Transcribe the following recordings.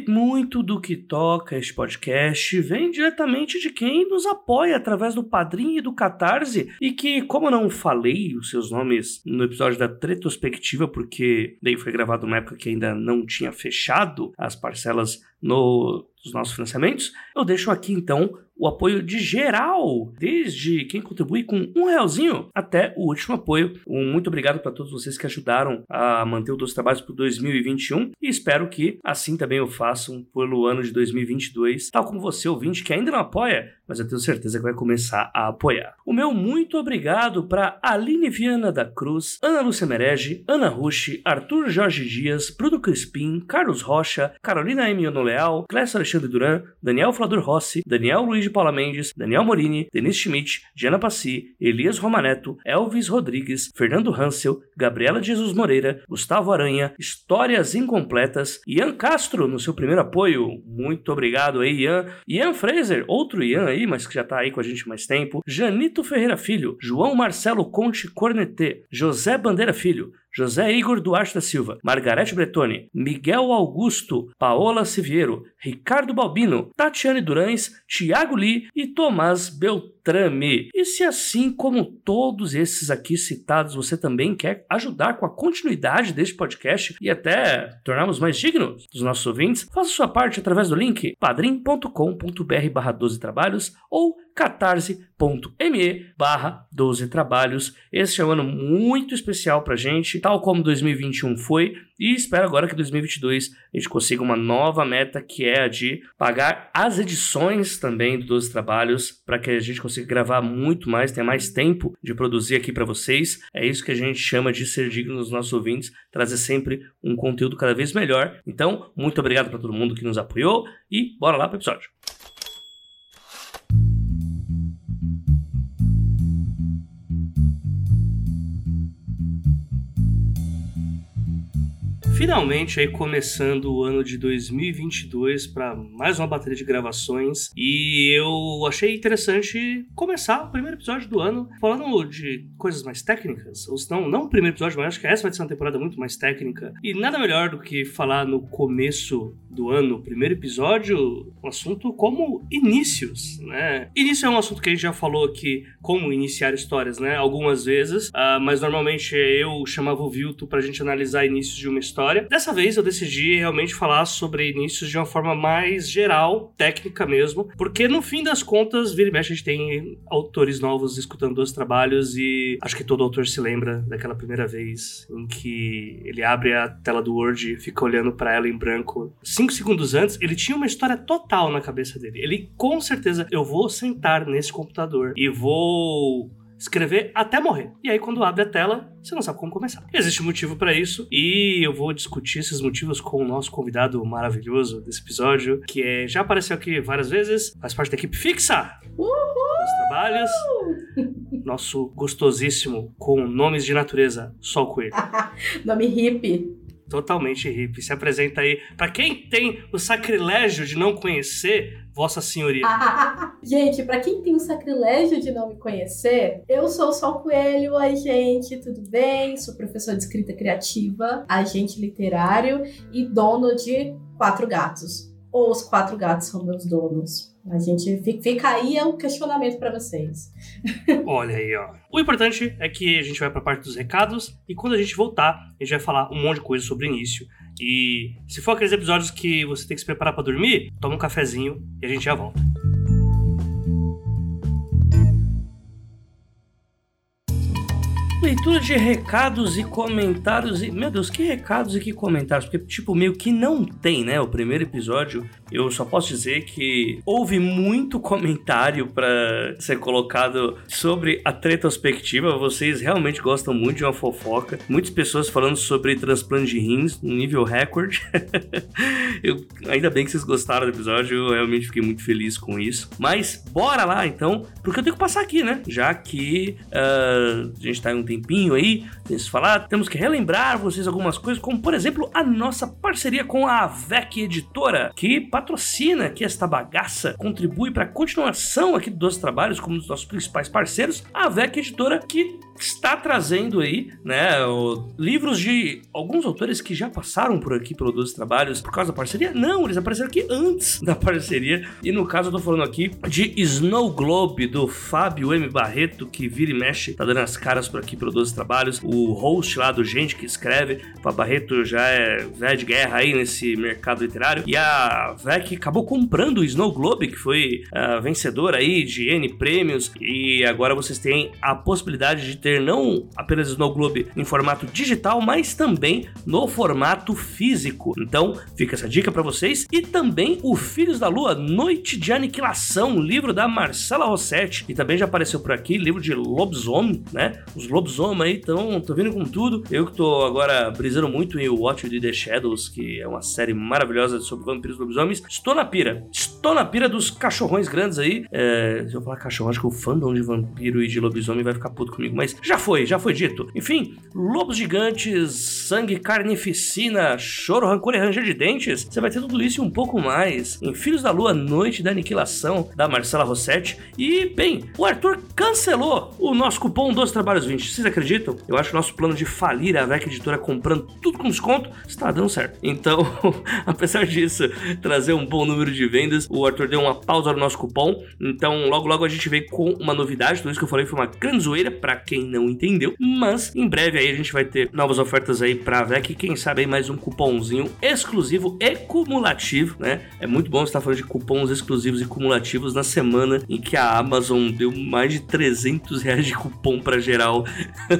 E muito do que toca este podcast vem diretamente de quem nos apoia através do Padrim e do Catarse, e que, como não falei os seus nomes no episódio da Retrospectiva, porque daí foi gravado numa época que ainda não tinha fechado as parcelas no, dos nossos financiamentos, eu deixo aqui então o apoio de geral, desde quem contribui com um realzinho até o último apoio. Um muito obrigado para todos vocês que ajudaram a manter o Dois Trabalhos para 2021 e espero que assim também o façam pelo ano de 2022, tal como você, ouvinte, que ainda não apoia, mas eu tenho certeza que vai começar a apoiar. O meu muito obrigado para Aline Viana da Cruz, Ana Lúcia Merege, Ana Rushi, Arthur Jorge Dias, Bruno Crispim, Carlos Rocha, Carolina M. Leal, Clécio Alexandre Duran, Daniel Flador Rossi, Daniel Luiz de Paula Mendes, Daniel Morini, Denise Schmidt, Diana Passi, Elias Romaneto, Elvis Rodrigues, Fernando Hansel, Gabriela Jesus Moreira, Gustavo Aranha, Histórias Incompletas, Ian Castro no seu primeiro apoio, muito obrigado aí Ian, Ian Fraser, outro Ian aí, mas que já tá aí com a gente mais tempo, Janito Ferreira Filho, João Marcelo Conte Cornetê, José Bandeira Filho, José Igor Duarte da Silva, Margarete Bretoni, Miguel Augusto, Paola Siviero, Ricardo Balbino, Tatiane Durães, Tiago Lee e Tomás Beltrame. E se assim como todos esses aqui citados, você também quer ajudar com a continuidade deste podcast e até tornarmos mais dignos dos nossos ouvintes, faça sua parte através do link padrim.com.br barra 12 trabalhos ou catarse.me barra 12 trabalhos. Este é um ano muito especial pra gente, tal como 2021 foi, e espero agora que 2022 a gente consiga uma nova meta que é a de pagar as edições também do 12 trabalhos para que a gente consiga gravar muito mais, tenha mais tempo de produzir aqui para vocês. É isso que a gente chama de ser digno dos nossos ouvintes, trazer sempre um conteúdo cada vez melhor. Então, muito obrigado para todo mundo que nos apoiou e bora lá para o episódio. Finalmente aí começando o ano de 2022 para mais uma bateria de gravações e eu achei interessante começar o primeiro episódio do ano falando de coisas mais técnicas, ou não, não o primeiro episódio, mas acho que essa vai ser uma temporada muito mais técnica e nada melhor do que falar no começo do ano, primeiro episódio, um assunto como inícios, né? Início é um assunto que a gente já falou aqui, como iniciar histórias, né? Algumas vezes, uh, mas normalmente eu chamava o Vilto pra gente analisar inícios de uma história história. Dessa vez eu decidi realmente falar sobre inícios de uma forma mais geral, técnica mesmo, porque no fim das contas, vira e mexe, a gente tem autores novos escutando dois trabalhos e acho que todo autor se lembra daquela primeira vez em que ele abre a tela do Word e fica olhando para ela em branco. Cinco segundos antes, ele tinha uma história total na cabeça dele. Ele com certeza, eu vou sentar nesse computador e vou escrever até morrer. E aí, quando abre a tela, você não sabe como começar. Existe um motivo para isso e eu vou discutir esses motivos com o nosso convidado maravilhoso desse episódio, que é, já apareceu aqui várias vezes, faz parte da equipe fixa Uhul! dos trabalhos. Nosso gostosíssimo, com nomes de natureza, Sol Coelho. Nome hippie. Totalmente hippie. Se apresenta aí. Para quem tem o sacrilégio de não conhecer Vossa Senhoria. gente, para quem tem o sacrilégio de não me conhecer, eu sou o Sol Coelho. Oi, gente, tudo bem? Sou professor de escrita criativa, agente literário e dono de quatro gatos. Ou os quatro gatos são meus donos. A gente fica aí é um questionamento para vocês. Olha aí, ó. O importante é que a gente vai para a parte dos recados e quando a gente voltar, a gente vai falar um monte de coisa sobre o início. E se for aqueles episódios que você tem que se preparar para dormir, toma um cafezinho e a gente já volta. Leitura de recados e comentários. E, meu Deus, que recados e que comentários? Porque, tipo, meio que não tem, né? O primeiro episódio eu só posso dizer que houve muito comentário para ser colocado sobre a retrospectiva. Vocês realmente gostam muito de uma fofoca. Muitas pessoas falando sobre transplante de rins no nível recorde. eu, ainda bem que vocês gostaram do episódio, eu realmente fiquei muito feliz com isso. Mas bora lá então, porque eu tenho que passar aqui, né? Já que uh, a gente tá em um tempinho aí, tem que falar, temos que relembrar vocês algumas coisas, como por exemplo a nossa parceria com a VEC Editora, que patrocina aqui esta bagaça, contribui para a continuação aqui dos trabalhos como um dos nossos principais parceiros, a VEC Editora, que está trazendo aí, né, o, livros de alguns autores que já passaram por aqui pelo 12 Trabalhos por causa da parceria? Não, eles apareceram aqui antes da parceria. E no caso eu tô falando aqui de Snow Globe, do Fábio M. Barreto, que vira e mexe, tá dando as caras por aqui pelo 12 Trabalhos. O host lá do Gente que Escreve. O Barreto já é velho de guerra aí nesse mercado literário. E a VEC acabou comprando o Snow Globe, que foi uh, vencedor aí de N prêmios. E agora vocês têm a possibilidade de ter não apenas Snow Globe em formato digital, mas também no formato físico. Então, fica essa dica para vocês. E também o Filhos da Lua, Noite de Aniquilação, livro da Marcela Rossetti, que também já apareceu por aqui, livro de lobisomem, né? Os lobisomem aí estão vindo com tudo. Eu que tô agora brisando muito em Watch the Shadows, que é uma série maravilhosa sobre vampiros e lobisomens. Estou na pira. Estou na pira dos cachorrões grandes aí. É, se eu falar cachorro, acho que o fandom de vampiro e de lobisomem vai ficar puto comigo, mas já foi, já foi dito. Enfim, lobos gigantes, sangue, carnificina, choro, rancor e ranger de dentes. Você vai ter tudo isso e um pouco mais em Filhos da Lua, Noite da Aniquilação, da Marcela Rossetti. E, bem, o Arthur cancelou o nosso cupom dos Trabalhos 20. Vocês acreditam? Eu acho que o nosso plano de falir a VEC Editora comprando tudo com desconto está dando certo. Então, apesar disso, trazer um bom número de vendas, o Arthur deu uma pausa no nosso cupom. Então, logo logo a gente veio com uma novidade. Tudo isso que eu falei foi uma grande zoeira para quem não entendeu. Mas em breve aí a gente vai ter novas ofertas aí pra VEC. Quem sabe aí mais um cupomzinho exclusivo e cumulativo, né? É muito bom estar falando de cupons exclusivos e cumulativos na semana em que a Amazon deu mais de 300 reais de cupom para geral.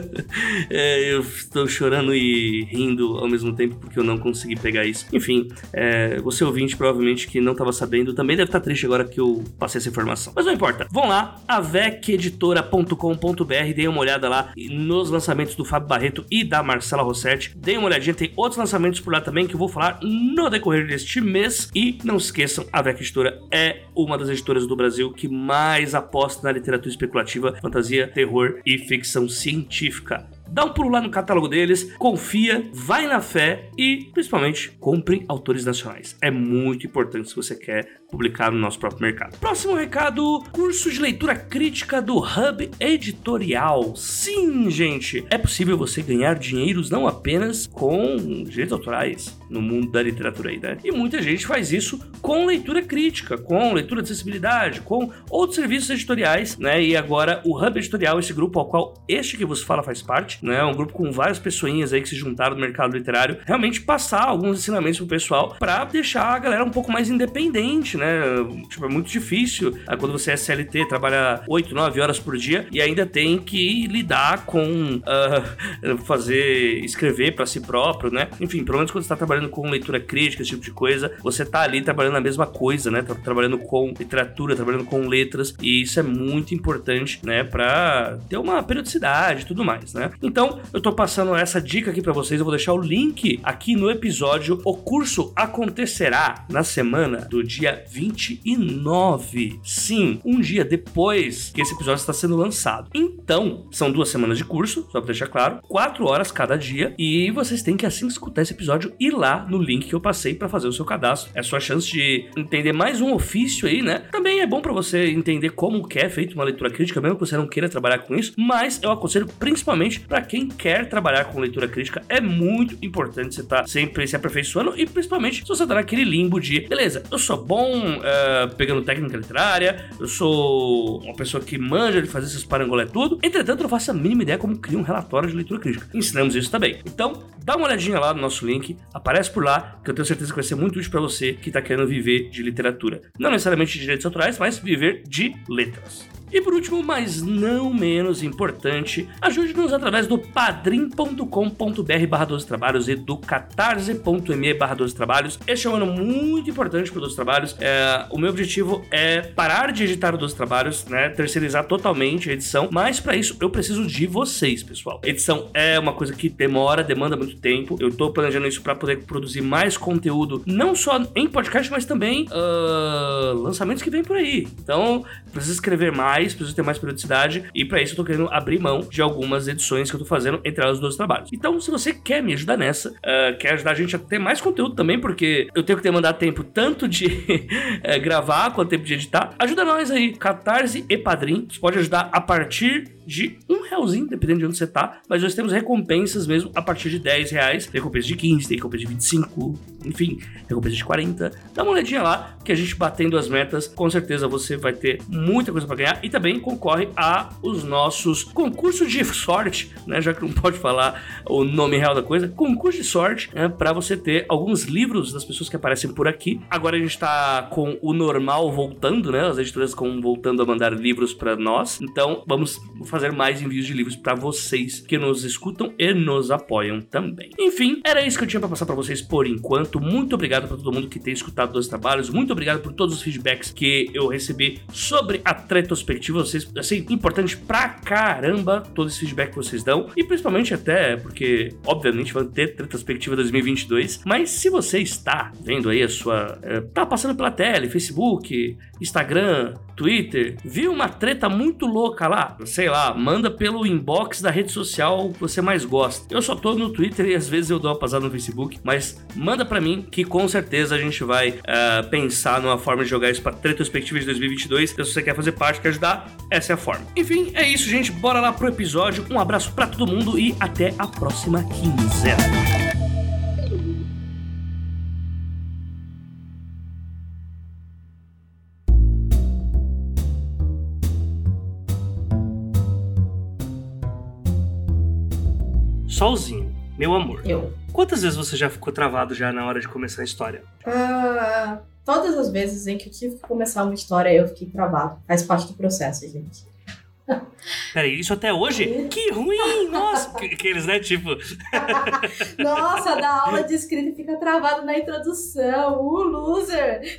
é, eu estou chorando e rindo ao mesmo tempo porque eu não consegui pegar isso. Enfim, é, você ouvinte provavelmente que não estava sabendo também deve estar triste agora que eu passei essa informação. Mas não importa. Vão lá, aveceditora.com.br, deem uma olhada lá nos lançamentos do Fábio Barreto e da Marcela Rossetti. Deem uma olhadinha, tem outros lançamentos por lá também que eu vou falar no decorrer deste mês. E não esqueçam, a VEC Editora é uma das editoras do Brasil que mais aposta na literatura especulativa, fantasia, terror e ficção científica dá um pulo lá no catálogo deles, confia, vai na fé e, principalmente, compre autores nacionais. É muito importante se você quer publicar no nosso próprio mercado. Próximo recado: curso de leitura crítica do Hub Editorial. Sim, gente, é possível você ganhar dinheiros não apenas com direitos autorais no mundo da literatura aí, né? E muita gente faz isso com leitura crítica, com leitura de acessibilidade, com outros serviços editoriais, né? E agora o Hub Editorial, esse grupo ao qual este que vos fala faz parte, né? Um grupo com várias pessoinhas aí que se juntaram no mercado literário, realmente passar alguns ensinamentos pro pessoal para deixar a galera um pouco mais independente, né? Tipo, é muito difícil ah, quando você é CLT, trabalha 8, 9 horas por dia e ainda tem que lidar com uh, fazer, escrever para si próprio, né? Enfim, pelo menos quando você tá trabalhando com leitura crítica, esse tipo de coisa, você tá ali trabalhando a mesma coisa, né? Tá trabalhando com literatura, trabalhando com letras e isso é muito importante, né? Pra ter uma periodicidade e tudo mais, né? Então, eu tô passando essa dica aqui para vocês, eu vou deixar o link aqui no episódio. O curso acontecerá na semana do dia 29. Sim, um dia depois que esse episódio está sendo lançado. Então, são duas semanas de curso, só pra deixar claro, quatro horas cada dia, e vocês têm que, assim que escutar esse episódio, ir lá no link que eu passei para fazer o seu cadastro. É a sua chance de entender mais um ofício aí, né? Também é bom para você entender como que é feito uma leitura crítica, mesmo que você não queira trabalhar com isso, mas eu aconselho principalmente para para quem quer trabalhar com leitura crítica, é muito importante você estar tá sempre se aperfeiçoando e principalmente se você tá naquele limbo de, beleza, eu sou bom uh, pegando técnica literária, eu sou uma pessoa que manja de fazer esses parangolé tudo. Entretanto, eu não faço a mínima ideia como criar um relatório de leitura crítica. Ensinamos isso também. Então, dá uma olhadinha lá no nosso link, aparece por lá, que eu tenho certeza que vai ser muito útil para você que está querendo viver de literatura. Não necessariamente de direitos autorais, mas viver de letras. E por último, mas não menos importante, ajude-nos através do padrim.com.br barra 12 trabalhos e do catarse.me barra 12 trabalhos. Este é um ano muito importante para 12 trabalhos. É, o meu objetivo é parar de editar 12 trabalhos, né? Terceirizar totalmente a edição, mas para isso eu preciso de vocês, pessoal. Edição é uma coisa que demora, demanda muito tempo. Eu tô planejando isso para poder produzir mais conteúdo, não só em podcast, mas também uh, lançamentos que vem por aí. Então, preciso escrever mais mais, preciso ter mais periodicidade, e para isso eu tô querendo abrir mão de algumas edições que eu tô fazendo entre os dois trabalhos. Então, se você quer me ajudar nessa, uh, quer ajudar a gente a ter mais conteúdo também, porque eu tenho que ter mandado tempo tanto de uh, gravar quanto tempo de editar, ajuda nós aí, Catarse e Padrim. Você pode ajudar a partir de um realzinho, dependendo de onde você tá, mas nós temos recompensas mesmo a partir de 10 reais, recompensa de 15, tem recompensa de 25, enfim, recompensa de 40. Dá uma olhadinha lá, que a gente batendo as metas, com certeza você vai ter muita coisa para ganhar e também concorre a os nossos concursos de sorte, né, já que não pode falar o nome real da coisa, concurso de sorte, né, para você ter alguns livros das pessoas que aparecem por aqui. Agora a gente tá com o normal voltando, né, as editoras com voltando a mandar livros para nós. Então, vamos fazer fazer mais envios de livros para vocês que nos escutam e nos apoiam também. Enfim, era isso que eu tinha para passar para vocês por enquanto. Muito obrigado para todo mundo que tem escutado os trabalhos. Muito obrigado por todos os feedbacks que eu recebi sobre a retrospectiva. Vocês, assim, importante pra caramba todo esse feedback que vocês dão. E principalmente até porque, obviamente, vai ter retrospectiva 2022. Mas se você está vendo aí a sua. É, tá passando pela tela, Facebook, Instagram, Twitter, viu uma treta muito louca lá, sei lá, manda pelo inbox da rede social que você mais gosta. Eu só tô no Twitter e às vezes eu dou uma passada no Facebook, mas manda para mim que com certeza a gente vai uh, pensar numa forma de jogar isso pra retrospectiva de 2022. Então, se você quer fazer parte, quer ajudar, essa é a forma. Enfim, é isso, gente. Bora lá pro episódio. Um abraço para todo mundo e até a próxima quinzena. Solzinho, meu amor. Eu. Quantas vezes você já ficou travado já na hora de começar a história? Ah, todas as vezes em que eu tive que começar uma história, eu fiquei travado. Faz parte do processo, gente. Peraí, isso até hoje? que ruim! Nossa! Aqueles, né? Tipo. Nossa, da aula de escrita fica travado na introdução. O uh, loser!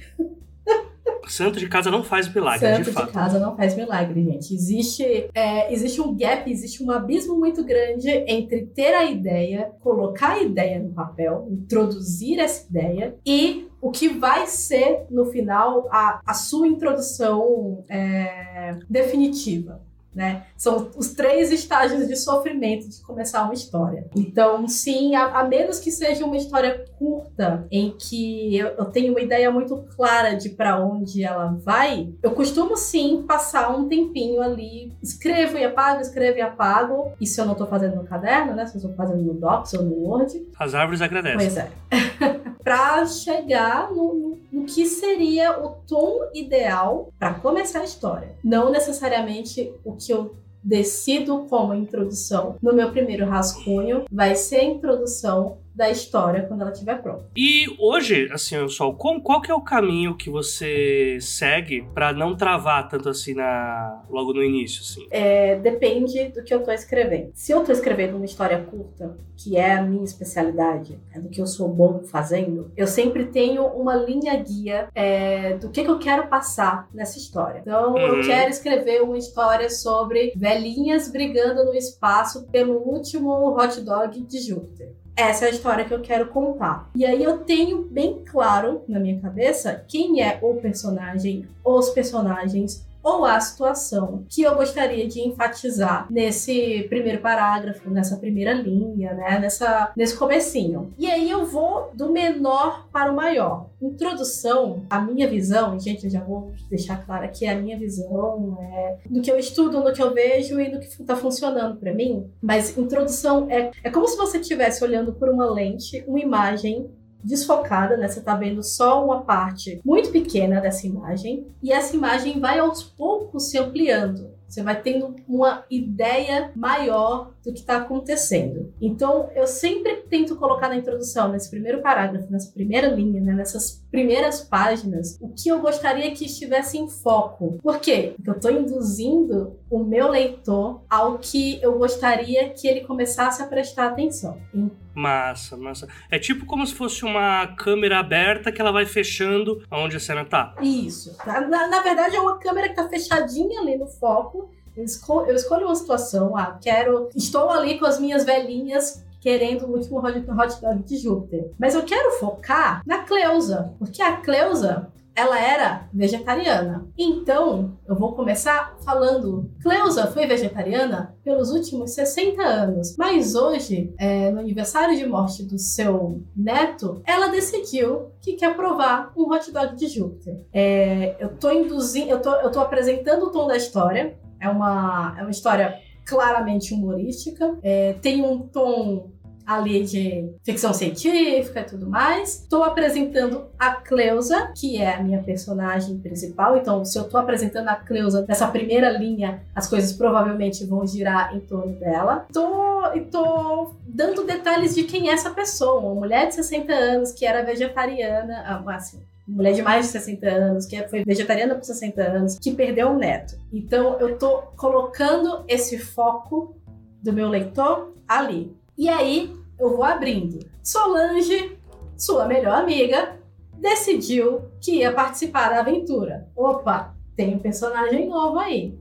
Santo de casa não faz milagre, Santo de fato. de casa não faz milagre, gente. Existe, é, existe um gap, existe um abismo muito grande entre ter a ideia, colocar a ideia no papel, introduzir essa ideia e o que vai ser, no final, a, a sua introdução é, definitiva né? São os três estágios de sofrimento de começar uma história. Então, sim, a, a menos que seja uma história curta, em que eu, eu tenho uma ideia muito clara de para onde ela vai, eu costumo sim passar um tempinho ali, escrevo e apago, escrevo e apago. Isso eu não tô fazendo no caderno, né? Se eu tô fazendo no Docs ou no Word. As árvores agradecem. Pois é. para chegar no, no que seria o tom ideal para começar a história. Não necessariamente o que eu decido como introdução no meu primeiro rascunho vai ser a introdução da história quando ela estiver pronta. E hoje, assim, Sol, qual, qual que é o caminho que você segue para não travar tanto assim na logo no início, assim? É, depende do que eu tô escrevendo. Se eu tô escrevendo uma história curta, que é a minha especialidade, é do que eu sou bom fazendo, eu sempre tenho uma linha guia é, do que, que eu quero passar nessa história. Então, uhum. eu quero escrever uma história sobre velhinhas brigando no espaço pelo último hot dog de Júpiter essa é a história que eu quero contar. E aí eu tenho bem claro na minha cabeça quem é o personagem, os personagens, ou a situação que eu gostaria de enfatizar nesse primeiro parágrafo, nessa primeira linha, né, nessa nesse comecinho. E aí eu vou do menor para o maior. Introdução, a minha visão, gente, eu já vou deixar claro aqui a minha visão é do que eu estudo, no que eu vejo e do que está funcionando para mim. Mas introdução é é como se você estivesse olhando por uma lente, uma imagem desfocada, né? Você tá vendo só uma parte muito pequena dessa imagem e essa imagem vai aos poucos se ampliando. Você vai tendo uma ideia maior do que está acontecendo. Então, eu sempre tento colocar na introdução, nesse primeiro parágrafo, nessa primeira linha, né, nessas primeiras páginas, o que eu gostaria que estivesse em foco. Por quê? Porque eu estou induzindo o meu leitor ao que eu gostaria que ele começasse a prestar atenção. Massa, massa. É tipo como se fosse uma câmera aberta que ela vai fechando onde a cena tá. Isso. Na, na verdade, é uma câmera que tá fechadinha ali no foco. Eu, escol eu escolho uma situação, ah, quero. Estou ali com as minhas velhinhas querendo o último hot, hot dog de Júpiter. Mas eu quero focar na Cleusa, porque a Cleusa ela era vegetariana. Então, eu vou começar falando. Cleusa foi vegetariana pelos últimos 60 anos, mas hoje, é, no aniversário de morte do seu neto, ela decidiu que quer provar um hot dog de Júpiter. É, eu tô induzindo, eu tô, eu tô apresentando o tom da história. É uma, é uma história claramente humorística. É, tem um tom ali de ficção científica e tudo mais. Estou apresentando a Cleusa, que é a minha personagem principal. Então, se eu estou apresentando a Cleusa nessa primeira linha, as coisas provavelmente vão girar em torno dela. Tô, tô dando detalhes de quem é essa pessoa. Uma mulher de 60 anos que era vegetariana, ah, assim, mulher de mais de 60 anos, que foi vegetariana por 60 anos, que perdeu um neto. Então eu tô colocando esse foco do meu leitor ali. E aí eu vou abrindo. Solange, sua melhor amiga, decidiu que ia participar da aventura. Opa, tem um personagem novo aí.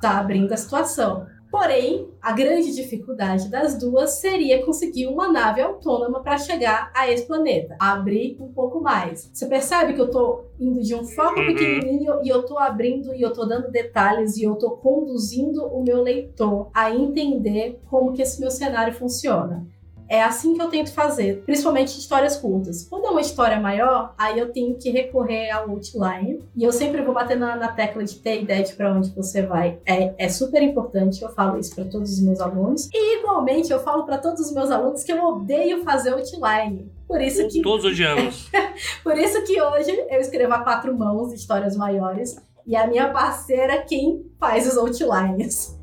Tá abrindo a situação. Porém, a grande dificuldade das duas seria conseguir uma nave autônoma para chegar a esse planeta. Abrir um pouco mais. Você percebe que eu tô indo de um foco uhum. pequenininho e eu tô abrindo e eu tô dando detalhes e eu tô conduzindo o meu leitor a entender como que esse meu cenário funciona. É assim que eu tento fazer, principalmente histórias curtas. Quando é uma história maior, aí eu tenho que recorrer ao outline. E eu sempre vou bater na, na tecla de ter ideia de para onde você vai. É, é super importante, eu falo isso para todos os meus alunos. E igualmente eu falo para todos os meus alunos que eu odeio fazer outline. Por isso que. Todos odiamos. Por isso que hoje eu escrevo a quatro mãos histórias maiores. E a minha parceira quem faz os outlines.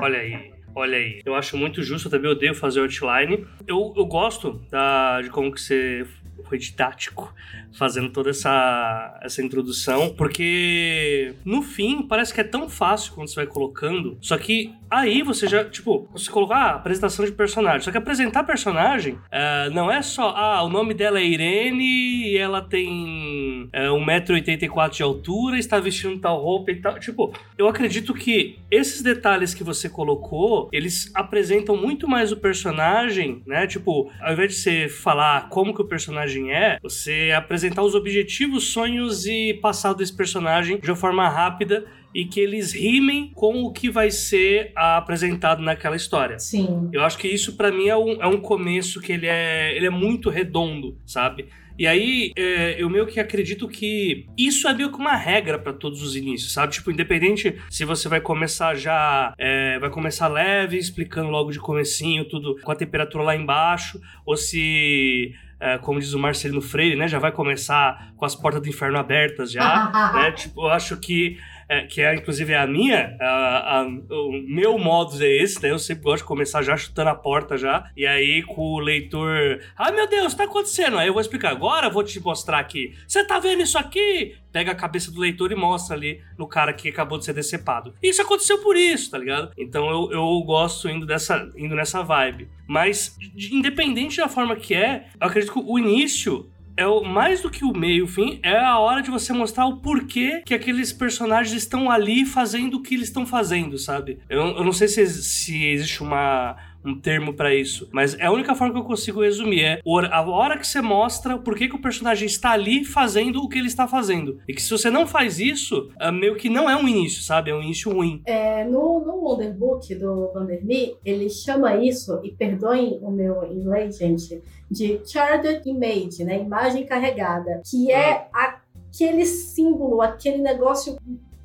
Olha aí. Olha aí, eu acho muito justo, eu também odeio fazer outline. Eu, eu gosto da, de como que você foi didático fazendo toda essa, essa introdução, porque no fim parece que é tão fácil quando você vai colocando, só que aí você já, tipo, você colocar ah, apresentação de personagem, só que apresentar personagem uh, não é só, ah, o nome dela é Irene e ela tem uh, é, 1,84m de altura, está vestindo tal roupa e tal, tipo, eu acredito que esses detalhes que você colocou, eles apresentam muito mais o personagem, né, tipo, ao invés de você falar como que o personagem é, você apresenta apresentar os objetivos, sonhos e passado desse personagem de uma forma rápida e que eles rimem com o que vai ser apresentado naquela história. Sim. Eu acho que isso para mim é um, é um começo que ele é, ele é muito redondo, sabe? E aí, é, eu meio que acredito que isso é meio que uma regra para todos os inícios, sabe? Tipo, independente se você vai começar já, é, vai começar leve, explicando logo de comecinho tudo com a temperatura lá embaixo, ou se é, como diz o Marcelino Freire, né? Já vai começar com as portas do inferno abertas já, né? Tipo, eu acho que é, que é inclusive a minha, a, a, o meu modus é esse, né? Eu sempre gosto de começar já chutando a porta já, e aí com o leitor, ai meu Deus, tá acontecendo? Aí eu vou explicar agora, vou te mostrar aqui. Você tá vendo isso aqui? Pega a cabeça do leitor e mostra ali no cara que acabou de ser decepado. Isso aconteceu por isso, tá ligado? Então eu, eu gosto indo, dessa, indo nessa vibe. Mas, independente da forma que é, eu acredito que o início é o, mais do que o meio, fim, é a hora de você mostrar o porquê que aqueles personagens estão ali fazendo o que eles estão fazendo, sabe? Eu, eu não sei se, se existe uma um termo para isso. Mas é a única forma que eu consigo resumir. É a hora que você mostra por que, que o personagem está ali fazendo o que ele está fazendo. E que se você não faz isso, é meio que não é um início, sabe? É um início ruim. É, no, no Wonderbook do Vandermeer, ele chama isso, e perdoem o meu inglês, gente, de charted image, né? Imagem carregada, que é aquele símbolo, aquele negócio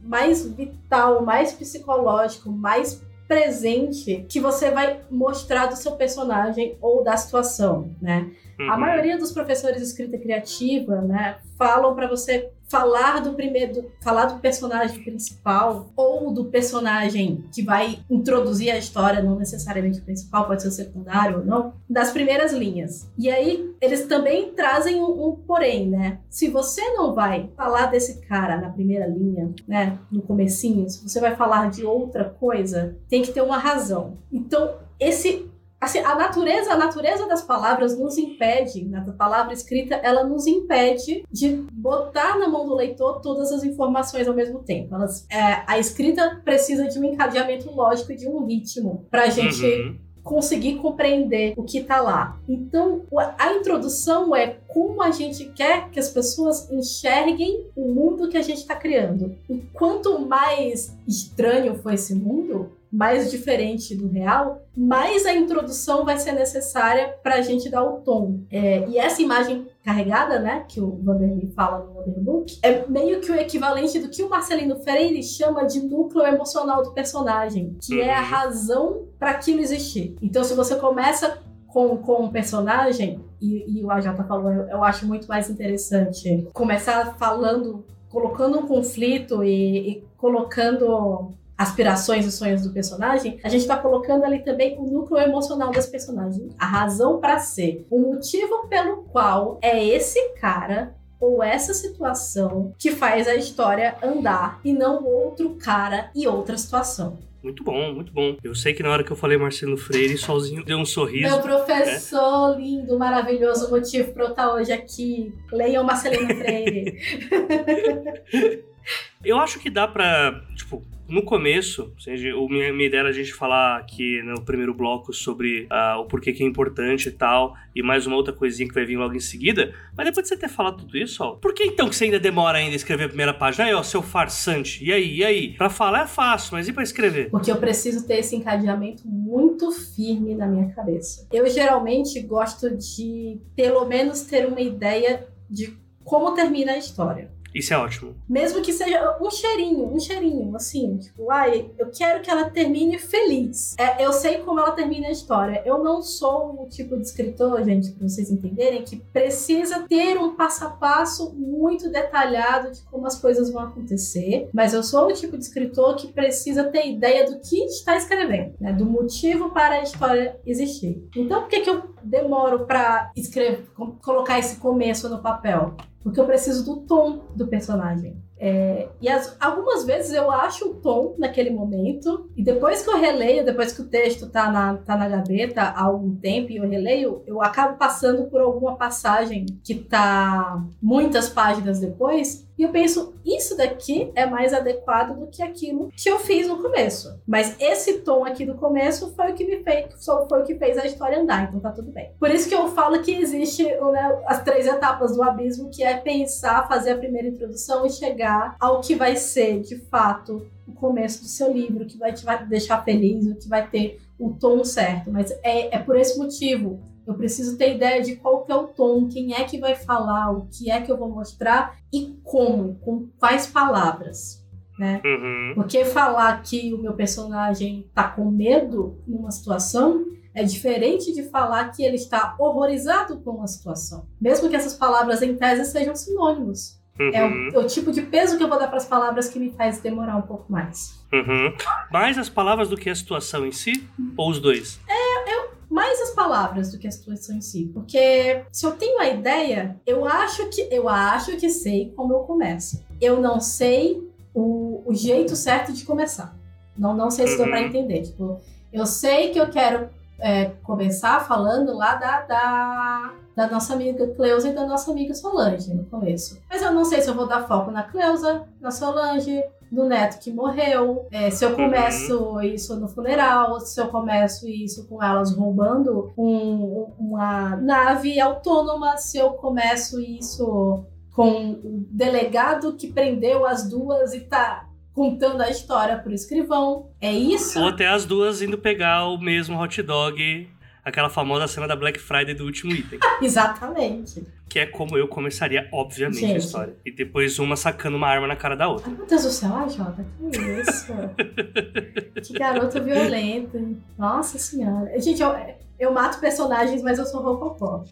mais vital, mais psicológico, mais presente que você vai mostrar do seu personagem ou da situação, né? Uhum. A maioria dos professores de escrita criativa, né, falam para você falar do primeiro, do, falar do personagem principal ou do personagem que vai introduzir a história, não necessariamente o principal, pode ser o secundário ou não, das primeiras linhas. E aí eles também trazem um, um porém, né? Se você não vai falar desse cara na primeira linha, né, no comecinho, se você vai falar de outra coisa, tem que ter uma razão. Então, esse Assim, a natureza, a natureza das palavras nos impede, na palavra escrita, ela nos impede de botar na mão do leitor todas as informações ao mesmo tempo. Elas, é, a escrita precisa de um encadeamento lógico e de um ritmo para a gente uhum. conseguir compreender o que está lá. Então, a introdução é como a gente quer que as pessoas enxerguem o mundo que a gente está criando. E quanto mais estranho for esse mundo, mais diferente do real, mais a introdução vai ser necessária para a gente dar o tom. É, e essa imagem carregada, né, que o Vanderlei fala no Wonderbook, é meio que o equivalente do que o Marcelino Freire chama de núcleo emocional do personagem, que é a uhum. razão para aquilo existir. Então, se você começa com, com um personagem, e, e o AJ falou, eu, eu acho muito mais interessante começar falando, colocando um conflito e, e colocando aspirações e sonhos do personagem, a gente está colocando ali também o núcleo emocional das personagens, a razão para ser, o motivo pelo qual é esse cara ou essa situação que faz a história andar e não outro cara e outra situação. Muito bom, muito bom. Eu sei que na hora que eu falei Marcelo Freire, sozinho deu um sorriso. Meu professor né? lindo, maravilhoso, motivo para eu estar hoje aqui. Leiam Marcelino Freire. eu acho que dá para, tipo, no começo, seja, o minha, minha ideia era a gente falar aqui no primeiro bloco sobre uh, o porquê que é importante e tal, e mais uma outra coisinha que vai vir logo em seguida. Mas depois de você ter falado tudo isso, ó, por que então que você ainda demora ainda a escrever a primeira página? Aí, ó, seu farsante. E aí, e aí? Pra falar é fácil, mas e pra escrever? Porque eu preciso ter esse encadeamento muito firme na minha cabeça. Eu geralmente gosto de, pelo menos, ter uma ideia de como termina a história. Isso é ótimo. Mesmo que seja um cheirinho, um cheirinho, assim, tipo, ai, eu quero que ela termine feliz. É, eu sei como ela termina a história. Eu não sou o tipo de escritor, gente, pra vocês entenderem, que precisa ter um passo a passo muito detalhado de como as coisas vão acontecer. Mas eu sou o tipo de escritor que precisa ter ideia do que está escrevendo, né? Do motivo para a história existir. Então, por que, que eu demoro para escrever, colocar esse começo no papel? Porque eu preciso do tom do personagem. É, e as, algumas vezes eu acho o tom naquele momento, e depois que eu releio, depois que o texto tá na, tá na gaveta há algum tempo e eu releio, eu acabo passando por alguma passagem que tá muitas páginas depois, e eu penso, isso daqui é mais adequado do que aquilo que eu fiz no começo. Mas esse tom aqui do começo foi o que me fez, foi o que fez a história andar, então tá tudo bem. Por isso que eu falo que existe né, as três etapas do abismo, que é pensar, fazer a primeira introdução e chegar chegar ao que vai ser, de fato, o começo do seu livro, que vai te vai deixar feliz, o que vai ter o tom certo. Mas é, é por esse motivo. Eu preciso ter ideia de qual que é o tom, quem é que vai falar, o que é que eu vou mostrar e como, com quais palavras. Né? Uhum. Porque falar que o meu personagem tá com medo numa situação é diferente de falar que ele está horrorizado com uma situação. Mesmo que essas palavras em tese sejam sinônimos. Uhum. É, o, uhum. é, o, tipo de peso que eu vou dar para as palavras que me faz demorar um pouco mais. Uhum. Mais as palavras do que a situação em si? Ou os dois? É, eu, mais as palavras do que a situação em si. Porque se eu tenho a ideia, eu acho que eu acho que sei como eu começo. Eu não sei o, o jeito certo de começar. Não, não sei se uhum. deu para entender. Tipo, eu sei que eu quero é, começar falando lá da, da da nossa amiga Cleusa e da nossa amiga Solange no começo. Mas eu não sei se eu vou dar foco na Cleusa, na Solange, no neto que morreu, é, se eu uhum. começo uhum. isso no funeral, se eu começo isso com elas roubando um, uma nave autônoma, se eu começo isso com o delegado que prendeu as duas e tá contando a história pro escrivão. É isso? Ou até as duas indo pegar o mesmo hot dog aquela famosa cena da Black Friday do último item. Exatamente. Que é como eu começaria, obviamente, Gente. a história. E depois uma sacando uma arma na cara da outra. Ai, meu Deus do céu, ai, Jota, que isso? que garota violenta. Nossa senhora. Gente, eu, eu mato personagens, mas eu sou Rococó.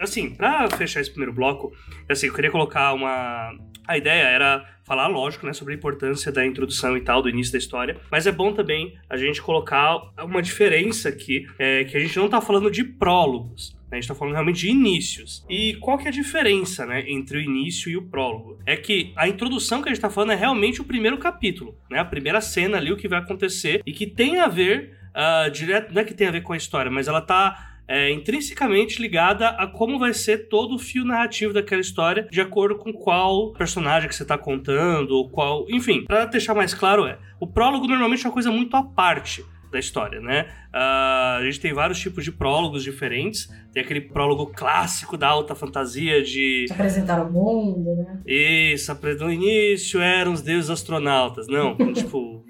assim, pra fechar esse primeiro bloco, assim, eu queria colocar uma. A ideia era falar, lógico, né, sobre a importância da introdução e tal, do início da história, mas é bom também a gente colocar uma diferença aqui, é, que a gente não tá falando de prólogos. né, A gente tá falando realmente de inícios. E qual que é a diferença, né, entre o início e o prólogo? É que a introdução que a gente tá falando é realmente o primeiro capítulo, né? A primeira cena ali, o que vai acontecer, e que tem a ver, uh, direto, não é que tem a ver com a história, mas ela tá é, intrinsecamente ligada a como vai ser todo o fio narrativo daquela história, de acordo com qual personagem que você está contando, ou qual. Enfim, para deixar mais claro, é. O prólogo normalmente é uma coisa muito à parte da história, né? Uh, a gente tem vários tipos de prólogos diferentes. Tem aquele prólogo clássico da alta fantasia de. Apresentar o mundo, né? Isso, no início eram os deuses astronautas. Não, tipo.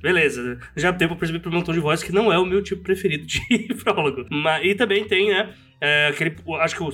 Beleza, já deu pra perceber pelo meu tom de voz que não é o meu tipo preferido de prólogo. Mas, e também tem, né, é, aquele, acho que o,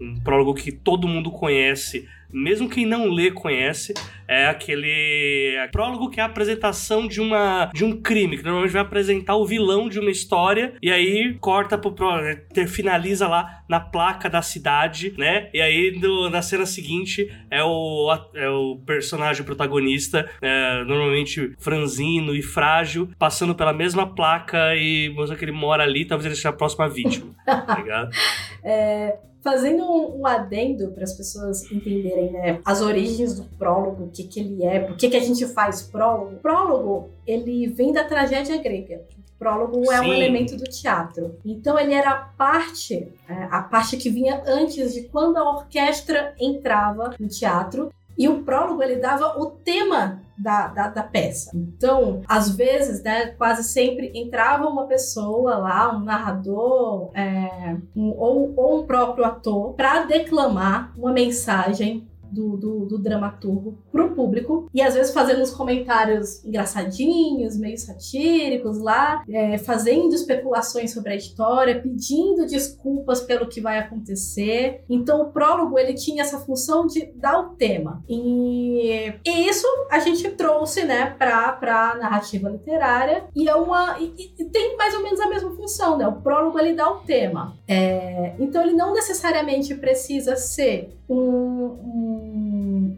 um prólogo que todo mundo conhece, mesmo quem não lê conhece, é aquele prólogo que é a apresentação de uma de um crime, que normalmente vai apresentar o vilão de uma história e aí corta pro prólogo, finaliza lá na placa da cidade, né? E aí do, na cena seguinte é o, é o personagem protagonista, é, normalmente franzino e frágil, passando pela mesma placa e mostra que ele mora ali, talvez ele seja a próxima vítima, tá ligado? É, fazendo um, um adendo para as pessoas entenderem né, as origens do prólogo, o que, que ele é, por que, que a gente faz prólogo. Prólogo, ele vem da tragédia grega. O prólogo é um Sim. elemento do teatro. Então ele era a parte, é, a parte que vinha antes de quando a orquestra entrava no teatro. E o prólogo ele dava o tema da, da, da, peça. Então, às vezes, né, quase sempre entrava uma pessoa lá, um narrador é, um, ou, ou um próprio ator, para declamar uma mensagem do, do, do dramaturgo para o público e às vezes fazendo uns comentários engraçadinhos, meio satíricos lá, é, fazendo especulações sobre a história, pedindo desculpas pelo que vai acontecer. Então o prólogo ele tinha essa função de dar o tema e, e isso a gente trouxe né para para narrativa literária e é uma e, e, tem mais ou menos a mesma função, né? O prólogo ele dá o tema, é, então ele não necessariamente precisa ser um, um,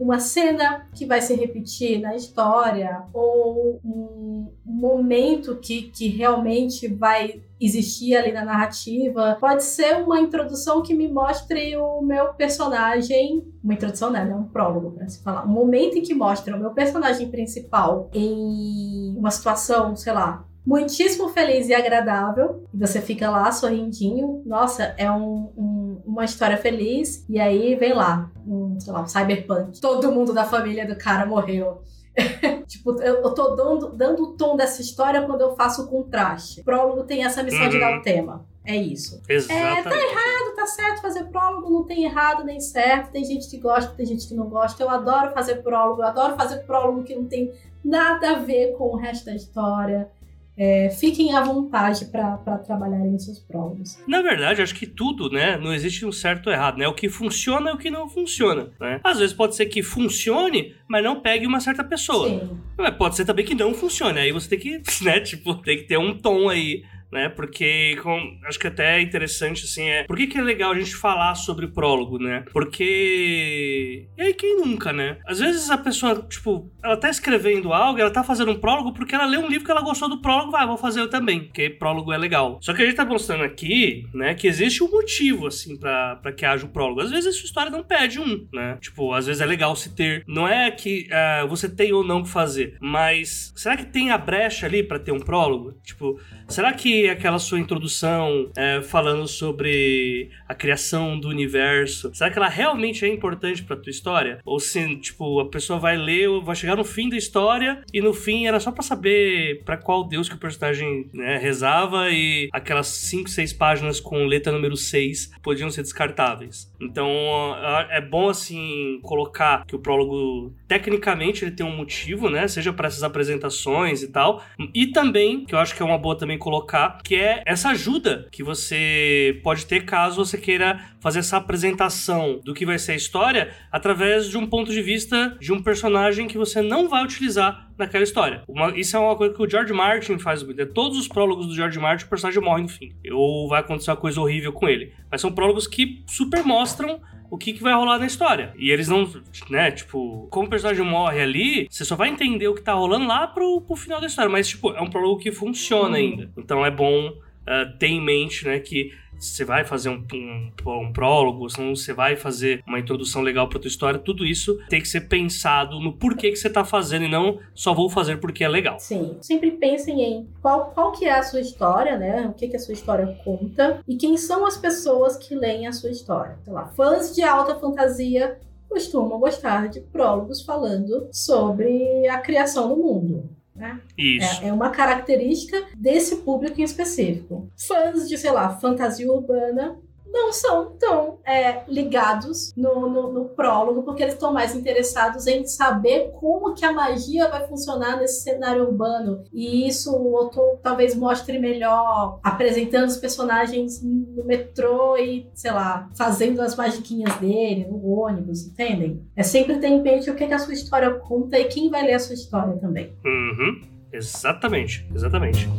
uma cena que vai se repetir na história ou um momento que, que realmente vai existir ali na narrativa. Pode ser uma introdução que me mostre o meu personagem. Uma introdução, né? Não é um prólogo, pra se falar. Um momento em que mostra o meu personagem principal em uma situação, sei lá, muitíssimo feliz e agradável. E você fica lá sorrindinho. Nossa, é um, um, uma história feliz. E aí vem lá, um, sei lá, um cyberpunk. Todo mundo da família do cara morreu. tipo, eu, tô dando, dando o tom dessa história quando eu faço o contraste. Prólogo tem essa missão uhum. de dar o tema. É isso. Exatamente. É, tá errado, tá certo fazer prólogo, não tem errado nem certo. Tem gente que gosta, tem gente que não gosta. Eu adoro fazer prólogo, eu adoro fazer prólogo que não tem nada a ver com o resto da história. É, fiquem à vontade para trabalharem nos seus prólogos. Na verdade, acho que tudo, né? Não existe um certo ou errado, né? O que funciona é o que não funciona, né? Às vezes pode ser que funcione, mas não pegue uma certa pessoa. Sim. Mas pode ser também que não funcione. Aí você tem que, né? Tipo, tem que ter um tom aí né? Porque com, acho que até é interessante, assim, é. Por que, que é legal a gente falar sobre prólogo, né? Porque. E aí, quem nunca, né? Às vezes a pessoa, tipo, ela tá escrevendo algo, ela tá fazendo um prólogo porque ela leu um livro que ela gostou do prólogo, vai, vou fazer eu também, porque prólogo é legal. Só que a gente tá mostrando aqui, né, que existe um motivo, assim, pra que haja o prólogo. Às vezes a sua história não pede um, né? Tipo, às vezes é legal se ter. Não é que uh, você tem ou não que fazer, mas será que tem a brecha ali para ter um prólogo? Tipo, será que aquela sua introdução é, falando sobre a criação do universo, será que ela realmente é importante pra tua história? Ou se, tipo, a pessoa vai ler, vai chegar no fim da história e no fim era só para saber para qual deus que o personagem né, rezava e aquelas 5, 6 páginas com letra número 6 podiam ser descartáveis. Então é bom, assim, colocar que o prólogo, tecnicamente, ele tem um motivo, né? Seja para essas apresentações e tal. E também, que eu acho que é uma boa também colocar? Que é essa ajuda que você pode ter caso você queira fazer essa apresentação do que vai ser a história através de um ponto de vista de um personagem que você não vai utilizar naquela história. Uma, isso é uma coisa que o George Martin faz muito. É todos os prólogos do George Martin, o personagem morre no fim. Ou vai acontecer uma coisa horrível com ele. Mas são prólogos que super mostram o que, que vai rolar na história. E eles não, né, tipo, como o personagem morre ali, você só vai entender o que tá rolando lá pro, pro final da história. Mas, tipo, é um prólogo que funciona uhum. ainda. Então é bom uh, ter em mente, né, que você vai fazer um, um, um prólogo, senão você vai fazer uma introdução legal para tua história, tudo isso tem que ser pensado no porquê que você tá fazendo e não só vou fazer porque é legal. Sim. Sempre pensem em qual, qual que é a sua história, né? O que, que a sua história conta e quem são as pessoas que leem a sua história. Sei lá, fãs de alta fantasia costumam gostar de prólogos falando sobre a criação do mundo. Né? Isso. É, é, uma característica desse público em específico. Fãs de, sei lá, fantasia urbana não são tão é, ligados no, no, no, prólogo, porque eles estão mais interessados em saber como que a magia vai funcionar nesse cenário urbano. E isso o autor talvez mostre melhor apresentando os personagens no metrô e, sei lá, fazendo as magiquinhas dele, no ônibus, entendem? É sempre ter em mente o que, que a sua história conta e quem vai ler a sua história também. Uhum. Exatamente, exatamente.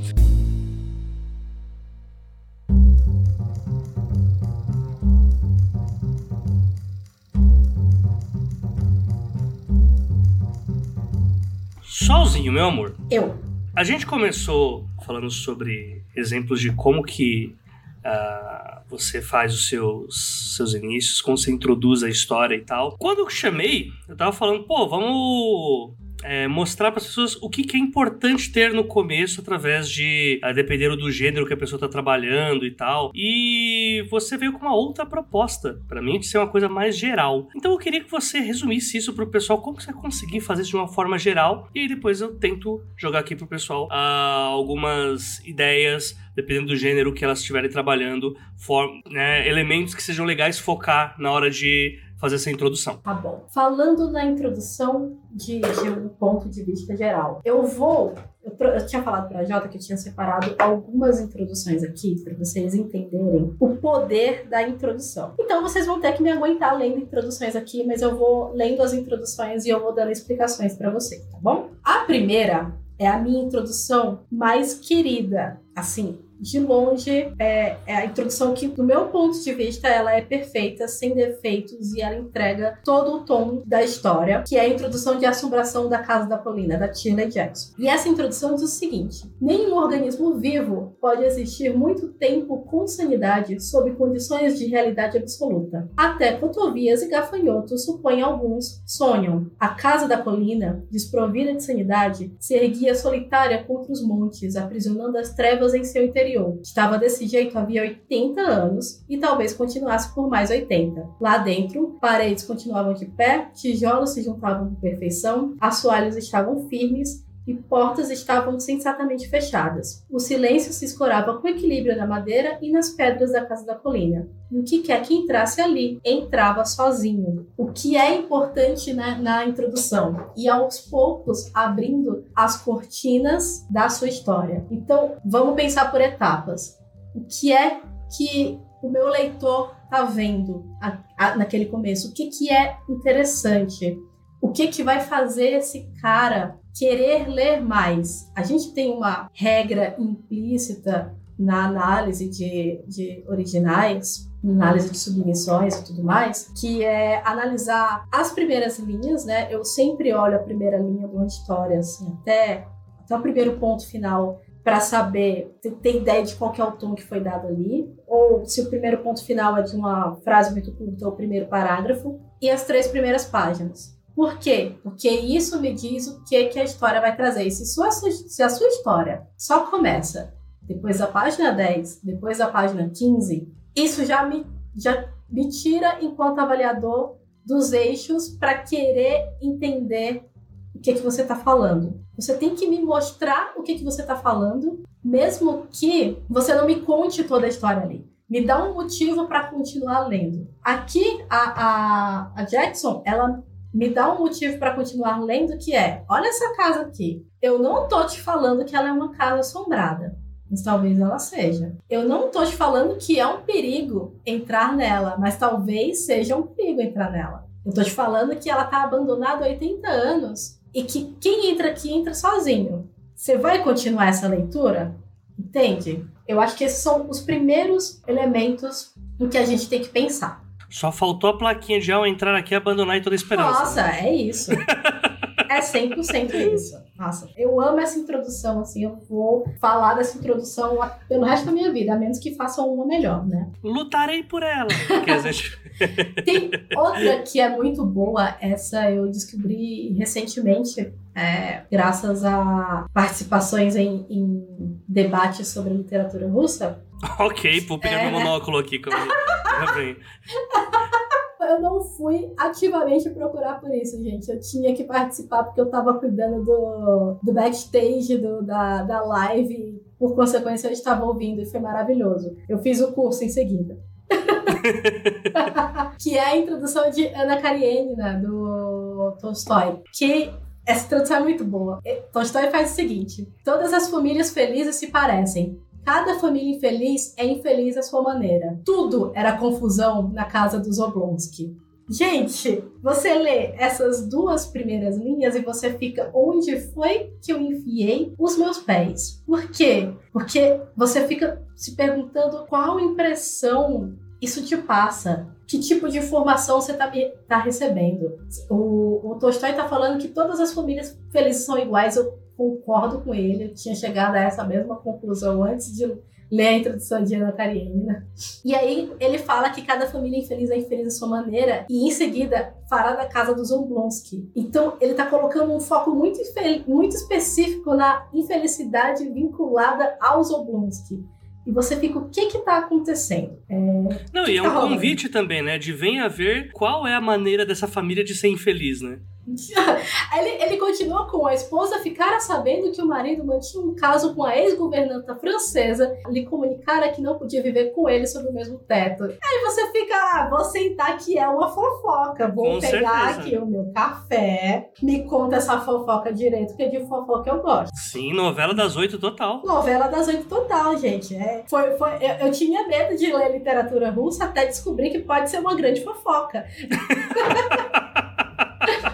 Solzinho, meu amor. Eu. A gente começou falando sobre exemplos de como que uh, você faz os seus, seus inícios, como você introduz a história e tal. Quando eu chamei, eu tava falando, pô, vamos é, mostrar para as pessoas o que, que, é importante ter no começo, através de, a depender do gênero que a pessoa está trabalhando e tal. E você veio com uma outra proposta, para mim, de ser uma coisa mais geral. Então eu queria que você resumisse isso para o pessoal, como você vai conseguir fazer isso de uma forma geral, e aí depois eu tento jogar aqui para o pessoal uh, algumas ideias dependendo do gênero que elas estiverem trabalhando, form, né, elementos que sejam legais focar na hora de fazer essa introdução. Tá bom. Falando na introdução de, de um ponto de vista geral, eu vou. Eu, eu tinha falado para a Jota que eu tinha separado algumas introduções aqui para vocês entenderem o poder da introdução. Então vocês vão ter que me aguentar lendo introduções aqui, mas eu vou lendo as introduções e eu vou dando explicações para vocês, tá bom? A primeira é a minha introdução mais querida. Assim, de longe, é, é, a introdução que, do meu ponto de vista, ela é perfeita, sem defeitos, e ela entrega todo o tom da história, que é a introdução de Assombração da Casa da Colina, da Shirley Jackson. E essa introdução diz o seguinte: nenhum organismo vivo pode existir muito tempo com sanidade sob condições de realidade absoluta. Até cotovias e gafanhotos, supõem alguns, sonham. A Casa da Colina, desprovida de sanidade, se erguia solitária contra os montes, aprisionando as trevas em seu interior Estava desse jeito havia 80 anos e talvez continuasse por mais 80. Lá dentro, paredes continuavam de pé, tijolos se juntavam com perfeição, assoalhos estavam firmes e portas estavam sensatamente fechadas. O silêncio se escorava com equilíbrio na madeira e nas pedras da casa da colina. E o que quer que entrasse ali, entrava sozinho. O que é importante na, na introdução. E aos poucos abrindo as cortinas da sua história. Então, vamos pensar por etapas. O que é que o meu leitor está vendo a, a, naquele começo? O que, que é interessante? O que, que vai fazer esse cara querer ler mais. A gente tem uma regra implícita na análise de, de originais, análise de submissões e tudo mais, que é analisar as primeiras linhas, né? Eu sempre olho a primeira linha de uma história, assim, até, até o primeiro ponto final, para saber, ter ideia de qual é o tom que foi dado ali, ou se o primeiro ponto final é de uma frase muito curta ou o primeiro parágrafo, e as três primeiras páginas. Por quê? Porque isso me diz o que, que a história vai trazer. E se, sua, se a sua história só começa depois da página 10, depois da página 15, isso já me, já me tira, enquanto avaliador, dos eixos para querer entender o que, que você está falando. Você tem que me mostrar o que, que você está falando, mesmo que você não me conte toda a história ali. Me dá um motivo para continuar lendo. Aqui, a, a, a Jackson, ela me dá um motivo para continuar lendo que é, olha essa casa aqui. Eu não tô te falando que ela é uma casa assombrada. mas talvez ela seja. Eu não tô te falando que é um perigo entrar nela, mas talvez seja um perigo entrar nela. Eu tô te falando que ela tá abandonada há 80 anos e que quem entra aqui entra sozinho. Você vai continuar essa leitura? Entende? Eu acho que esses são os primeiros elementos em que a gente tem que pensar. Só faltou a plaquinha de ao entrar aqui e abandonar toda a esperança. Nossa, é isso. é 100% isso. Nossa, eu amo essa introdução, assim, eu vou falar dessa introdução pelo resto da minha vida, a menos que façam uma melhor, né? Lutarei por ela. Tem outra que é muito boa, essa eu descobri recentemente, é, graças a participações em, em debates sobre literatura russa. Ok, vou pegar é... meu monóculo aqui. Como... eu não fui ativamente procurar por isso, gente. Eu tinha que participar porque eu tava cuidando do, do backstage do, da, da live. Por consequência, eu estava ouvindo e foi maravilhoso. Eu fiz o curso em seguida. que é a introdução de Ana Karenina, do Tolstói. Que essa introdução é muito boa. Tolstói faz o seguinte: todas as famílias felizes se parecem. Cada família infeliz é infeliz à sua maneira. Tudo era confusão na casa dos Oblonsky. Gente, você lê essas duas primeiras linhas e você fica onde foi que eu enfiei os meus pés? Por quê? Porque você fica se perguntando qual impressão isso te passa. Que tipo de informação você está tá recebendo? O, o Tolstói está falando que todas as famílias felizes são iguais. Eu concordo com ele, eu tinha chegado a essa mesma conclusão antes de ler a introdução de Ana Karenina. E aí ele fala que cada família infeliz é infeliz à sua maneira, e em seguida fará da casa dos Oblonsky. Então ele está colocando um foco muito, muito específico na infelicidade vinculada aos Oblonsky. E você fica, o que que tá acontecendo? É, Não, e é tá um rolando? convite também, né? De venha ver qual é a maneira dessa família de ser infeliz, né? Ele, ele continua com a esposa ficara sabendo que o marido mantinha um caso com a ex-governanta francesa, lhe comunicara que não podia viver com ele sob o mesmo teto. Aí você fica, ah, vou sentar que é uma fofoca, vou com pegar certeza. aqui o meu café, me conta essa fofoca direito, que é de fofoca eu gosto. Sim, novela das oito total. Novela das oito total, gente. É, foi, foi, eu, eu tinha medo de ler literatura russa até descobrir que pode ser uma grande fofoca.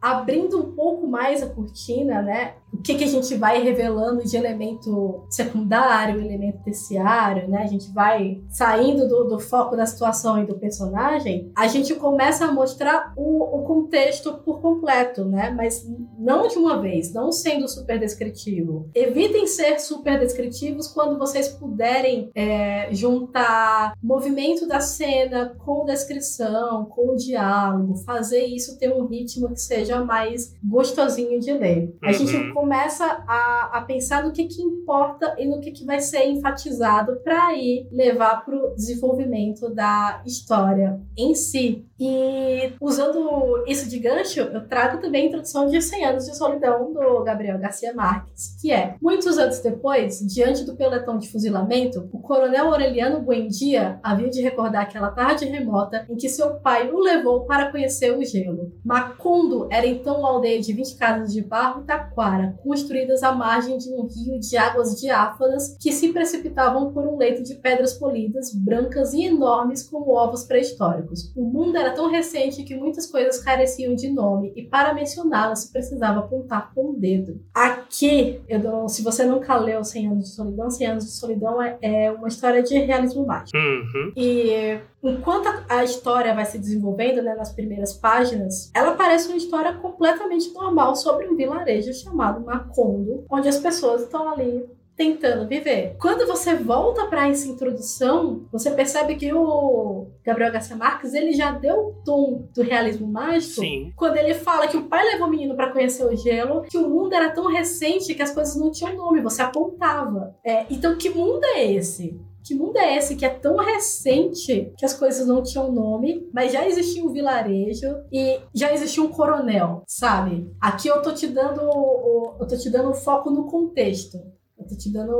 abrindo um pouco mais a cortina, né? o que, que a gente vai revelando de elemento secundário, elemento terciário, né? A gente vai saindo do, do foco da situação e do personagem, a gente começa a mostrar o, o, contexto por completo, né? Mas não de uma vez, não sendo super descritivo. Evitem ser super descritivos quando vocês puderem é, juntar movimento da cena com descrição, com diálogo, fazer isso ter um ritmo que seja mais gostosinho de ler. A gente uhum começa a, a pensar no que, que importa e no que, que vai ser enfatizado para aí levar para o desenvolvimento da história em si. E usando isso de gancho, eu trago também a introdução de 100 anos de solidão do Gabriel Garcia Marques, que é, muitos anos depois, diante do peletão de fuzilamento, o coronel Aureliano Buendia havia de recordar aquela tarde remota em que seu pai o levou para conhecer o gelo. Macondo era então uma aldeia de 20 casas de barro e taquara, construídas à margem de um rio de águas diáfanas que se precipitavam por um leito de pedras polidas, brancas e enormes como ovos pré-históricos. O mundo era tão recente que muitas coisas careciam de nome e para mencioná-las se precisava apontar com o dedo. Aqui, eu, se você nunca leu 100 anos de solidão, 100 anos de solidão é, é uma história de realismo mágico. Uhum. E enquanto a história vai se desenvolvendo né, nas primeiras páginas, ela parece uma história completamente normal sobre um vilarejo chamado Macondo, onde as pessoas estão ali tentando viver. Quando você volta para essa introdução, você percebe que o Gabriel Garcia Marques ele já deu o tom do realismo mágico Sim. quando ele fala que o pai levou o menino para conhecer o gelo, que o mundo era tão recente que as coisas não tinham nome, você apontava. É, então, que mundo é esse? Que mundo é esse que é tão recente que as coisas não tinham nome, mas já existia um vilarejo e já existia um coronel, sabe? Aqui eu tô te dando eu tô te dando foco no contexto. Eu tô te dando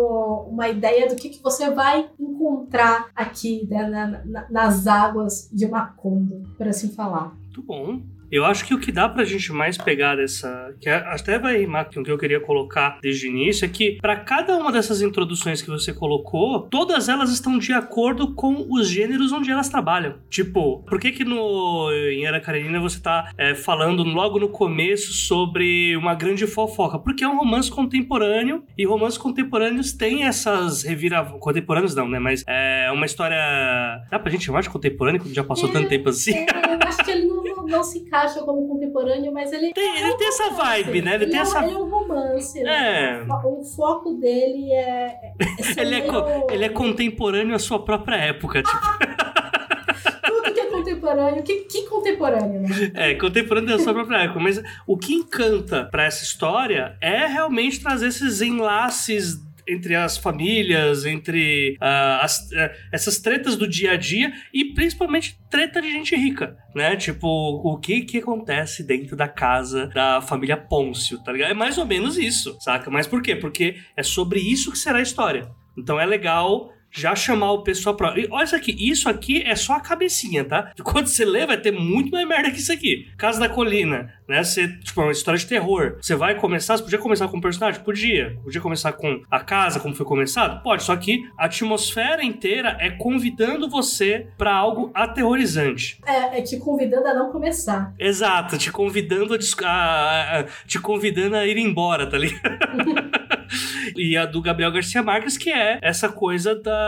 uma ideia do que, que você vai encontrar aqui né, na, na, nas águas de Macondo, por assim falar. Muito bom. Eu acho que o que dá pra gente mais pegar dessa. que até vai rimar com o que eu queria colocar desde o início, é que para cada uma dessas introduções que você colocou, todas elas estão de acordo com os gêneros onde elas trabalham. Tipo, por que que no em Era Karenina você tá é, falando logo no começo sobre uma grande fofoca? Porque é um romance contemporâneo e romances contemporâneos têm essas reviravoltas. Contemporâneos não, né? Mas é uma história. Dá pra gente chamar de contemporâneo quando já passou É, tanto tempo assim? É, eu acho que ele não, não- se encaixa como contemporâneo, mas ele. Tem- é ele um tem essa vibe, né? Ele tem é essa- Ele é um romance. né? É. O foco dele é. é Ele é, meio- ele é contemporâneo à sua própria época, tipo. Tudo que é contemporâneo. Que, que contemporâneo, né? É, contemporâneo da sua própria época. Mas o que encanta pra essa história é realmente trazer esses enlaces entre as famílias, entre ah, as- eh, essas tretas do dia a dia e principalmente treta de gente rica, né? Tipo, o que que acontece dentro da casa da família Pôncio, tá ligado? É mais ou menos isso, saca? Mas por quê? Porque é sobre isso que será a história. Então é legal já chamar o pessoal pra. E olha isso aqui, isso aqui é só a cabecinha, tá? Quando você lê, vai ter muito mais merda que isso aqui. Casa da Colina, né? Você, tipo, é uma história de terror. Você vai começar, você podia começar com um personagem? Podia. Podia começar com a casa, como foi começado? Pode, só que a atmosfera inteira é convidando você pra algo aterrorizante. É, é te convidando a não começar. Exato, te convidando a- a- te convidando a ir embora, tá ligado? e a do Gabriel Garcia Marques, que é essa coisa da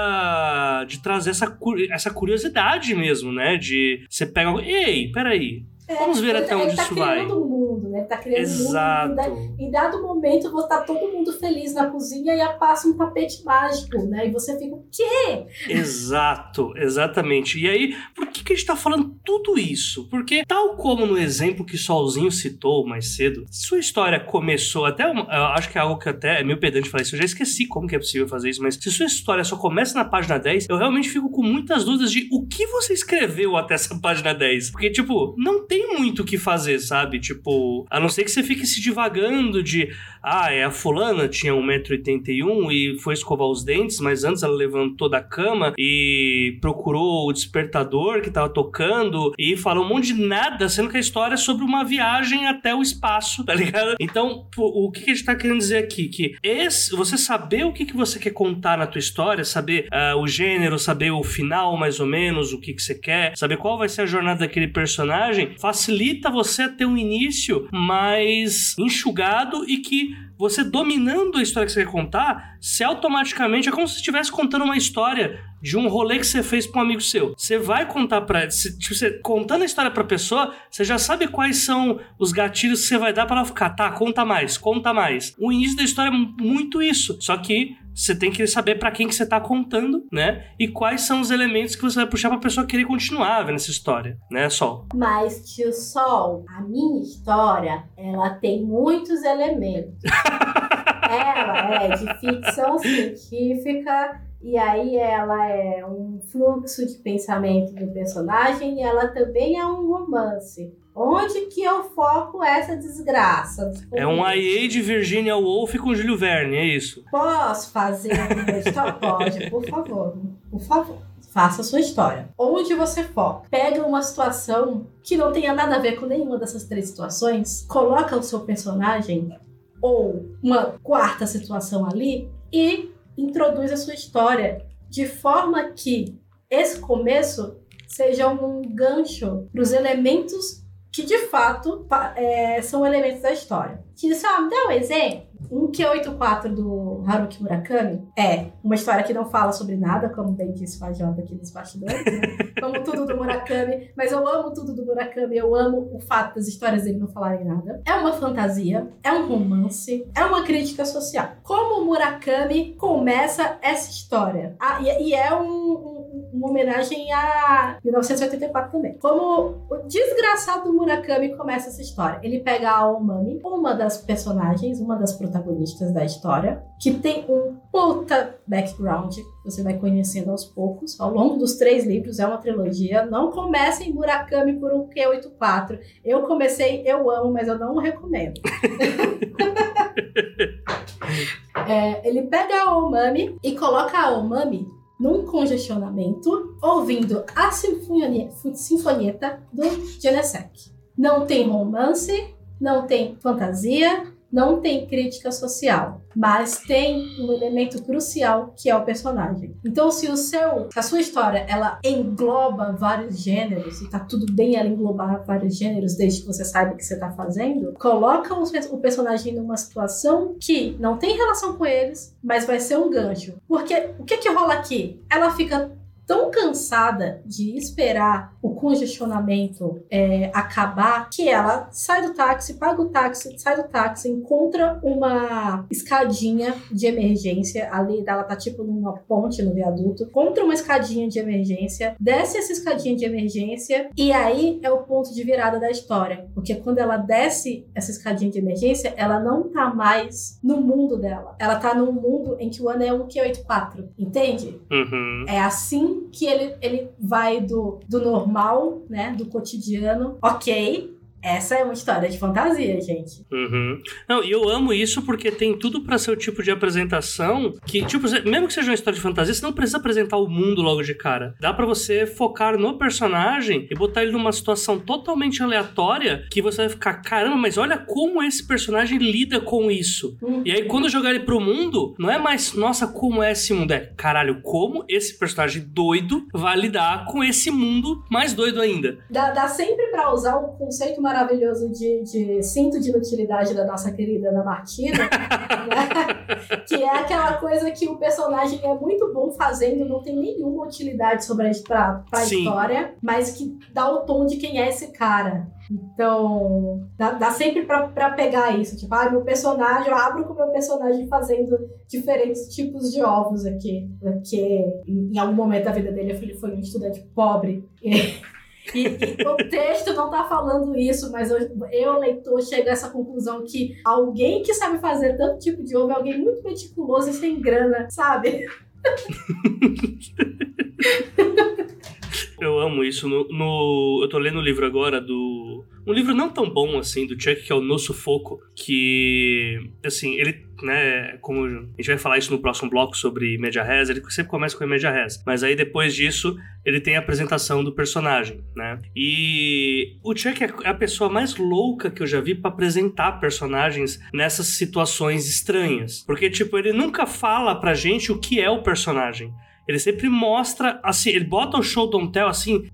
de trazer essa, essa curiosidade mesmo, né? De você pega ei, peraí, É, Vamos ver ele, até ele onde tá isso vai. criando um mundo, né? Ele tá criando exato. um mundo. Da- em dado momento, você tá todo mundo feliz na cozinha e passa um tapete mágico, né? E você fica, o quê? Exato, exatamente. E aí, por que, que a gente tá falando tudo isso? Porque, tal como no exemplo que Solzinho citou mais cedo, sua história começou até. Eu acho que é algo que até é meio pedante falar isso. Eu já esqueci como que é possível fazer isso, mas se sua história só começa na página 10, eu realmente fico com muitas dúvidas de o que você escreveu até essa página 10. Porque, tipo, não tem muito o que fazer, sabe? Tipo, a não ser que você fique se divagando de. Ah, é a fulana tinha 1,81m e foi escovar os dentes, mas antes ela levantou da cama e procurou o despertador que tava tocando e falou um monte de nada, sendo que a história é sobre uma viagem até o espaço, tá ligado? Então, o que, a gente tá querendo dizer aqui? Que esse, você saber o que, que você quer contar na tua história, saber ah, o gênero, saber o final mais ou menos, o que, que você quer, saber qual vai ser a jornada daquele personagem, facilita você ter um início mais enxugado e que você dominando a história que você quer contar, se automaticamente é como se estivesse contando uma história de um rolê que você fez pra um amigo seu. Você vai contar pra. se- tipo, você, contando a história pra pessoa, você já sabe quais são os gatilhos que você vai dar pra ela ficar. Tá, conta mais, conta mais. O início da história é muito isso. Só que você tem que saber pra quem que você tá contando, né? E quais são os elementos que você vai puxar pra pessoa querer continuar vendo essa história, né, Sol? Mas, tio Sol, a minha história, ela tem muitos elementos. ela é de ficção científica, e aí ela é um fluxo de pensamento do personagem, e ela também é um romance. Onde que eu foco essa desgraça? É um IA de Virginia Woolf com Júlio Verne, é isso. Posso fazer uma história? Pode, por favor. Por favor. Faça a sua história. Onde você foca? Pega uma situação que não tenha nada a ver com nenhuma dessas três situações, coloca o seu personagem ou uma quarta situação ali e introduz a sua história de forma que esse começo seja um gancho para os elementos que de fato é, são elementos da história. Que só me dá um exemplo. Um Q84 do Haruki Murakami é uma história que não fala sobre nada, como bem disse o Fajota aqui nos bastidores, né? como tudo do Murakami, mas eu amo tudo do Murakami, eu amo o fato das histórias dele não falarem nada. É uma fantasia, é um romance, é uma crítica social. Como o Murakami começa essa história? Ah, e, e é um- um- uma homenagem a 1984 também. Como o desgraçado Murakami começa essa história. Ele pega a Omami, uma das personagens, uma das protagonistas da história, que tem um puta background, você vai conhecendo aos poucos, ao longo dos três livros, é uma trilogia. Não comecem Murakami por um Q84. Eu comecei, eu amo, mas eu não recomendo. É, ele pega a Omami e coloca a Omami num congestionamento, ouvindo a sinfonieta do Janesek. Não tem romance, não tem fantasia, não tem crítica social, mas tem um elemento crucial que é o personagem. Então, se o seu, se a sua história ela engloba vários gêneros e tá tudo bem ela englobar vários gêneros desde que você saiba o que você tá fazendo, coloca o personagem numa situação que não tem relação com eles, mas vai ser um gancho. Porque o que que rola aqui? Ela fica tão cansada de esperar o congestionamento é, acabar que ela sai do táxi, paga o táxi, sai do táxi, encontra uma escadinha de emergência. Ali ela tá tipo numa ponte no viaduto, encontra uma escadinha de emergência, desce essa escadinha de emergência e aí é o ponto de virada da história. Porque quando ela desce essa escadinha de emergência, ela não tá mais no mundo dela. Ela tá num mundo em que o ano é 1,84. Entende? Uhum. É assim que ele, ele vai do, do normal, né? Do cotidiano. Ok, essa é uma história de fantasia, gente. Uhum. Não, e eu amo isso porque tem tudo para ser o tipo de apresentação que, tipo, mesmo que seja uma história de fantasia, você não precisa apresentar o mundo logo de cara. Dá para você focar no personagem e botar ele numa situação totalmente aleatória que você vai ficar, caramba, mas olha como esse personagem lida com isso. Uhum. E aí, quando jogar ele pro mundo, não é mais, nossa, como é esse mundo? É, caralho, como esse personagem doido vai lidar com esse mundo mais doido ainda. Dá, dá sempre para usar o conceito mais maravilhoso de, de cinto de inutilidade da nossa querida Ana Martina, né? que é aquela coisa que o personagem é muito bom fazendo, não tem nenhuma utilidade sobre a, pra, pra história, mas que dá o tom de quem é esse cara. Então, dá, dá sempre pra, pra pegar isso. Tipo, ah, meu personagem, eu abro com o meu personagem fazendo diferentes tipos de ovos aqui. Porque em algum momento da vida dele ele foi um estudante pobre. E, e, o texto não tá falando isso, mas eu, eu, leitor, chego a essa conclusão que alguém que sabe fazer tanto tipo de ovo é alguém muito meticuloso e sem grana, sabe? eu amo isso. No, no, eu tô lendo o livro agora do. Um livro não tão bom assim, do Chuck, que é o No Sufoco, que. Assim, ele né, como a gente vai falar isso no próximo bloco sobre Media Res, ele sempre começa com Media Res, mas aí depois disso ele tem a apresentação do personagem, né? E o Chuck é a pessoa mais louca que eu já vi para apresentar personagens nessas situações estranhas, porque tipo, ele nunca fala pra gente o que é o personagem. Ele sempre mostra, assim, ele bota o show don't tell assim,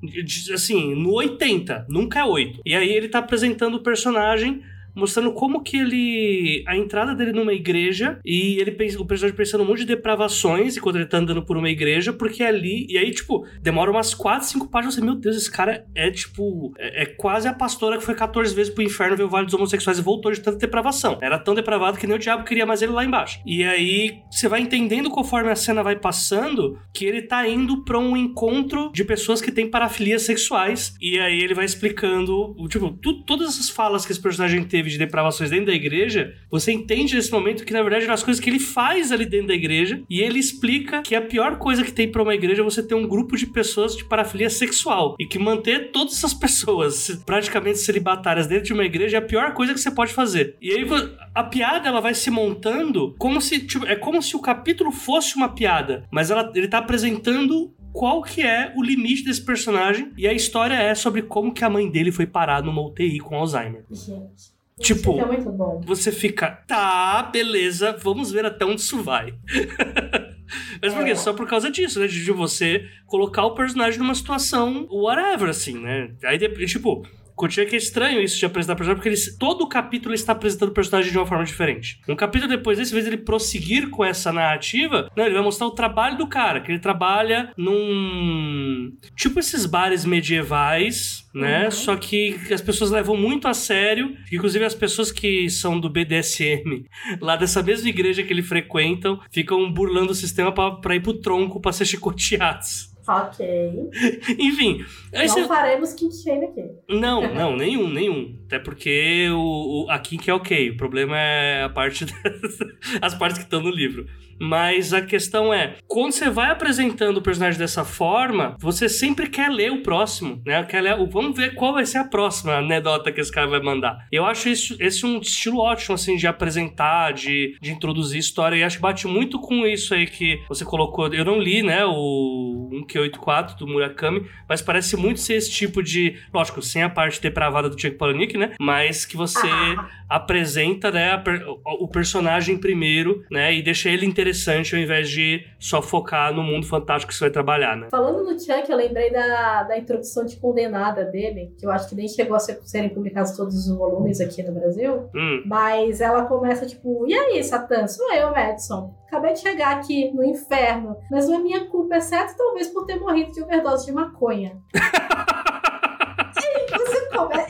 assim, no 80, nunca é 8. E aí ele tá apresentando o personagem mostrando como que ele. a entrada dele numa igreja e ele o personagem pensando um monte de depravações enquanto ele tá andando por uma igreja, porque ali. E aí, tipo, demora umas 4, 5 páginas. Você, meu Deus, esse cara é tipo. É, é, quase a pastora que foi 14 vezes pro inferno ver o Vale dos Homossexuais e voltou de tanta depravação. Era tão depravado que nem o diabo queria mais ele lá embaixo. E aí, você vai entendendo conforme a cena vai passando que ele tá indo pra um encontro de pessoas que têm parafilias sexuais. E aí ele vai explicando, tipo, tu, todas essas falas que esse personagem teve de depravações dentro da igreja, você entende nesse momento que na verdade eram as coisas que ele faz ali dentro da igreja e ele explica que a pior coisa que tem para uma igreja é você ter um grupo de pessoas de parafilia sexual e que manter todas essas pessoas praticamente celibatárias dentro de uma igreja é a pior coisa que você pode fazer. E aí a piada ela vai se montando como se tipo, é como se o capítulo fosse uma piada, mas ela, ele tá apresentando qual que é o limite desse personagem e a história é sobre como que a mãe dele foi parar numa UTI com Alzheimer. Gente. Tipo, é muito bom. você fica, tá, beleza, vamos ver até onde isso vai. Mas por quê? É. Só por causa disso, né? De você colocar o personagem numa situação whatever, assim, né? Aí, tipo, Continua que é estranho isso de apresentar personagem, porque ele, todo o capítulo ele está apresentando o personagem de uma forma diferente. Um capítulo depois desse, vez ele prosseguir com essa narrativa, né, ele vai mostrar o trabalho do cara, que ele trabalha num. Tipo esses bares medievais, né? Uhum. Só que as pessoas levam muito a sério, inclusive as pessoas que são do BDSM, lá dessa mesma igreja que ele frequentam, ficam burlando o sistema para ir pro tronco para ser chicoteados. Ok. Enfim. Não faremos kink shame aqui. Não, não, nenhum, nenhum. Até porque o, o, a kink é ok. O problema é a parte das, as partes que estão no livro. Mas a questão é, quando você vai apresentando o personagem dessa forma, você sempre quer ler o próximo, né? Quer ler, vamos ver qual vai ser a próxima anedota que esse cara vai mandar. Eu acho esse, esse um estilo ótimo, assim, de apresentar, de, de introduzir história, e acho que bate muito com isso aí que você colocou. Eu não li, né, o 1Q84 do Murakami, mas parece muito ser esse tipo de, lógico, sem a parte depravada do Chuck Palahniuk, né, mas que você ah. apresenta, né, o, o personagem primeiro, né, e deixa ele interessante ao invés de só focar no mundo fantástico que você vai trabalhar, né. Falando no Chuck, eu lembrei da, da introdução de Condenada dele, que eu acho que nem chegou a ser, serem publicados todos os volumes aqui no Brasil, hum. mas ela começa tipo, e aí, Satã, sou eu, Madison. Acabei de chegar aqui no inferno, mas não é minha culpa, exceto talvez por ter morrido de overdose de maconha.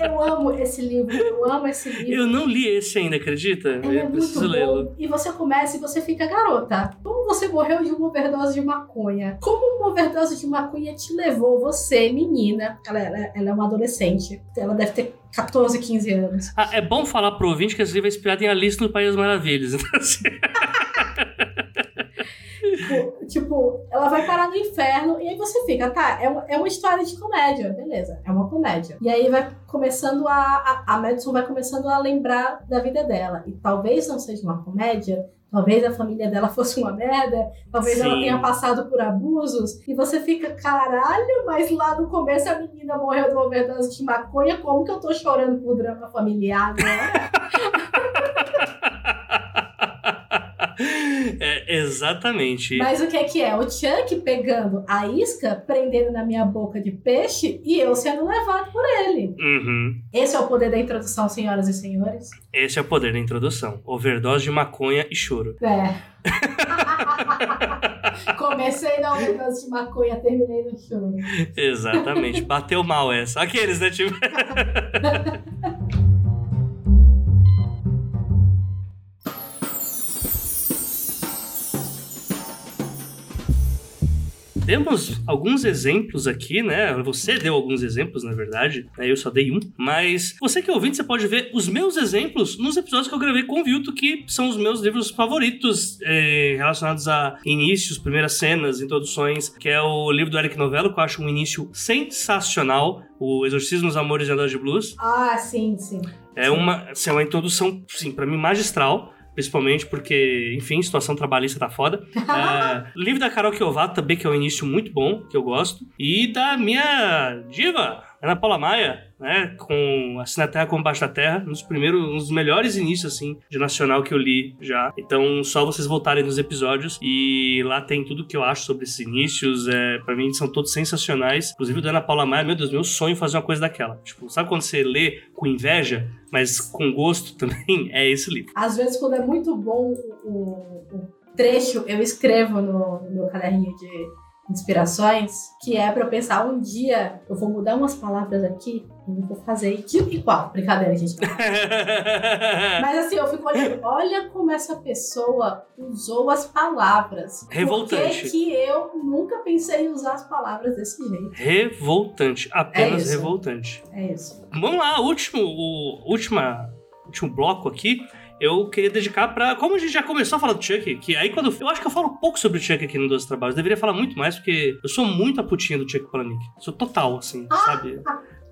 Eu amo esse livro, eu amo esse livro. Eu não li esse ainda, acredita? Ele eu é preciso lê-lo. E você começa e você fica garota. Como você morreu de uma overdose de maconha? Como uma overdose de maconha te levou, você, menina? Ela, ela, ela é uma adolescente. Ela deve ter 14, 15 anos. Ah, é bom falar pro ouvinte que esse livro é inspirado em Alice no País das Maravilhas. Então, assim... tipo, tipo, ela vai parar no inferno e aí você fica, tá, é uma, é uma história de comédia, beleza, é uma comédia. E aí vai começando a, a. A Madison vai começando a lembrar da vida dela. E talvez não seja uma comédia, Talvez a família dela fosse uma merda, talvez Sim. ela tenha passado por abusos, e você fica, caralho, mas lá no começo a menina morreu de uma overdose de maconha, como que eu tô chorando por drama familiar agora? exatamente. Mas o que é que é? O Chuck pegando a isca, prendendo na minha boca de peixe e eu sendo levado por ele. Uhum. Esse é o poder da introdução, senhoras e senhores? Esse é o poder da introdução. Overdose de maconha e choro. É. Comecei na overdose de maconha, terminei no choro. Exatamente. Bateu mal essa. Aqueles, né, tipo... demos alguns exemplos aqui, né? Você deu alguns exemplos, na verdade. Né? Eu só dei um. Mas você que é ouvinte, você pode ver os meus exemplos nos episódios que eu gravei com o Vilto, que são os meus livros favoritos é, relacionados a inícios, primeiras cenas, introduções, que é o livro do Eric Novello, que eu acho um início sensacional. O Exorcismo dos Amores e Andas de Blues. Ah, sim, sim. É uma, assim, é uma introdução, sim, para mim magistral principalmente porque, enfim, situação trabalhista tá foda. é, livro da Carol Kiovato também, que é um início muito bom, que eu gosto. E da minha diva, Ana Paula Maia, né, com Assim na Terra como Baixo da Terra, um dos primeiros, um dos melhores inícios, assim, de nacional que eu li já. Então, só vocês voltarem nos episódios e lá tem tudo que eu acho sobre esses inícios, é, para mim são todos sensacionais. Inclusive o da Ana Paula Maia, meu Deus, meu sonho é fazer uma coisa daquela. Tipo, sabe quando você lê com inveja, mas com gosto também? É esse livro. Às vezes, quando é muito bom o, o trecho, eu escrevo no, no meu caderninho de inspirações, que é para eu pensar um dia eu vou mudar umas palavras aqui e vou fazer igual. Brincadeira, gente. Mas assim, eu fico olhando, olha como essa pessoa usou as palavras. Revoltante. Por que, eu nunca pensei em usar as palavras desse jeito? Revoltante. Apenas é revoltante. É isso. Vamos lá, último, o última, último bloco aqui eu queria dedicar para Como a gente já começou a falar do Chuck, que aí quando. Eu acho que eu falo pouco sobre o Chuck aqui no Dois Trabalhos. deveria falar muito mais, porque eu sou muito a putinha do Chuck Palahniuk. Sou total, assim, ah, sabe?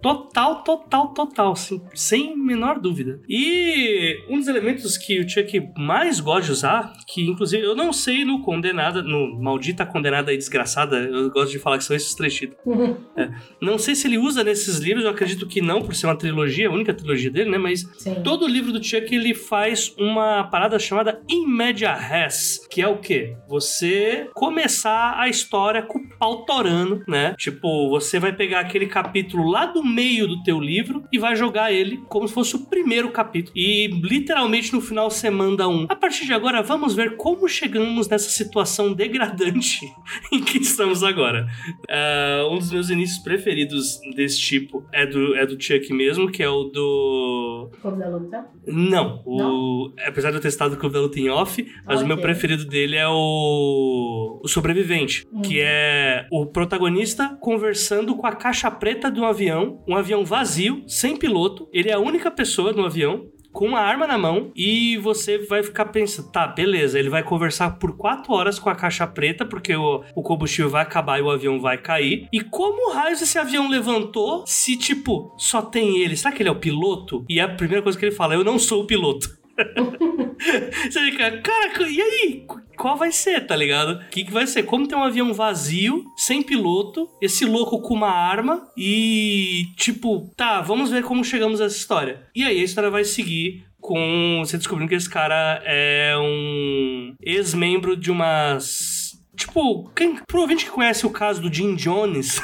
Total, total, total, assim, sem menor dúvida. E um dos elementos que o Chuck mais gosta de usar, que inclusive eu não sei no Condenada, no Maldita Condenada e Desgraçada, eu gosto de falar que são esses três títulos. Uhum. É. Não sei se ele usa nesses livros, eu acredito que não, por ser uma trilogia, a única trilogia dele, né? Mas Sim. todo livro do Chuck ele faz uma parada chamada in media res, que é o quê? Você começar a história com o pau torando, né? Tipo, você vai pegar aquele capítulo lá do meio do teu livro e vai jogar ele como se fosse o primeiro capítulo. E literalmente no final você manda um. A partir de agora, vamos ver como chegamos nessa situação degradante em que estamos agora. Uh, um dos meus inícios preferidos desse tipo é do, é do Chuck mesmo, que é o do. Clube da Luta? Não. O... Não? Apesar de eu ter estado o Clube da Luta em off, mas okay. o meu preferido dele é o. O Sobrevivente, uhum. que é o protagonista conversando com a caixa preta de um avião um avião vazio, sem piloto. Ele é a única pessoa no avião com uma arma na mão e você vai ficar pensando, tá, beleza, ele vai conversar por quatro horas com a caixa preta, porque o, o combustível vai acabar e o avião vai cair. E como raios esse avião levantou se, tipo, só tem ele? Será que ele é o piloto? E a primeira coisa que ele fala, eu não sou o piloto. Você fica, cara, e aí? Qual vai ser, tá ligado? O que, que vai ser? Como tem um avião vazio, sem piloto, esse louco com uma arma e, tipo, tá, vamos ver como chegamos a essa história. E aí a história vai seguir com você descobrindo que esse cara é um ex-membro de umas. Tipo, quem provavelmente que conhece o caso do Jim Jones,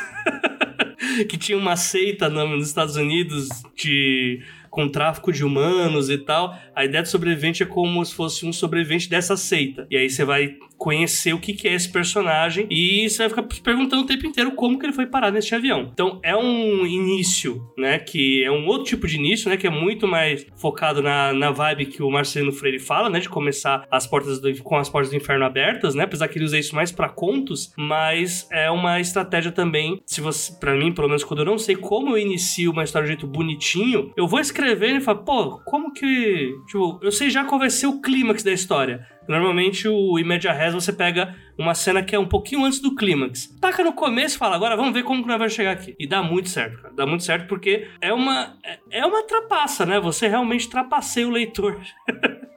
que tinha uma seita nos Estados Unidos de com tráfico de humanos e tal. A ideia do sobrevivente é como se fosse um sobrevivente dessa seita. E aí você vai conhecer o que, é esse personagem e você vai ficar perguntando o tempo inteiro como que ele foi parar nesse avião. Então é um início, né, que é um outro tipo de início, né, que é muito mais focado na, na vibe que o Marcelino Freire fala, né, de começar as portas do, com as portas do inferno abertas, né, apesar que ele usa isso mais para contos, mas é uma estratégia também, se você, para mim, pelo menos quando eu não sei como eu inicio uma história de jeito bonitinho, eu vou escrever e falar, pô, como que, tipo, eu sei já ser o clímax da história. Normalmente o Imedia Res você pega uma cena que é um pouquinho antes do clímax. Taca no começo e fala, agora vamos ver como que nós vamos chegar aqui. E dá muito certo, cara. Dá muito certo porque é uma, é, é uma trapaça, né? Você realmente trapaceia o leitor.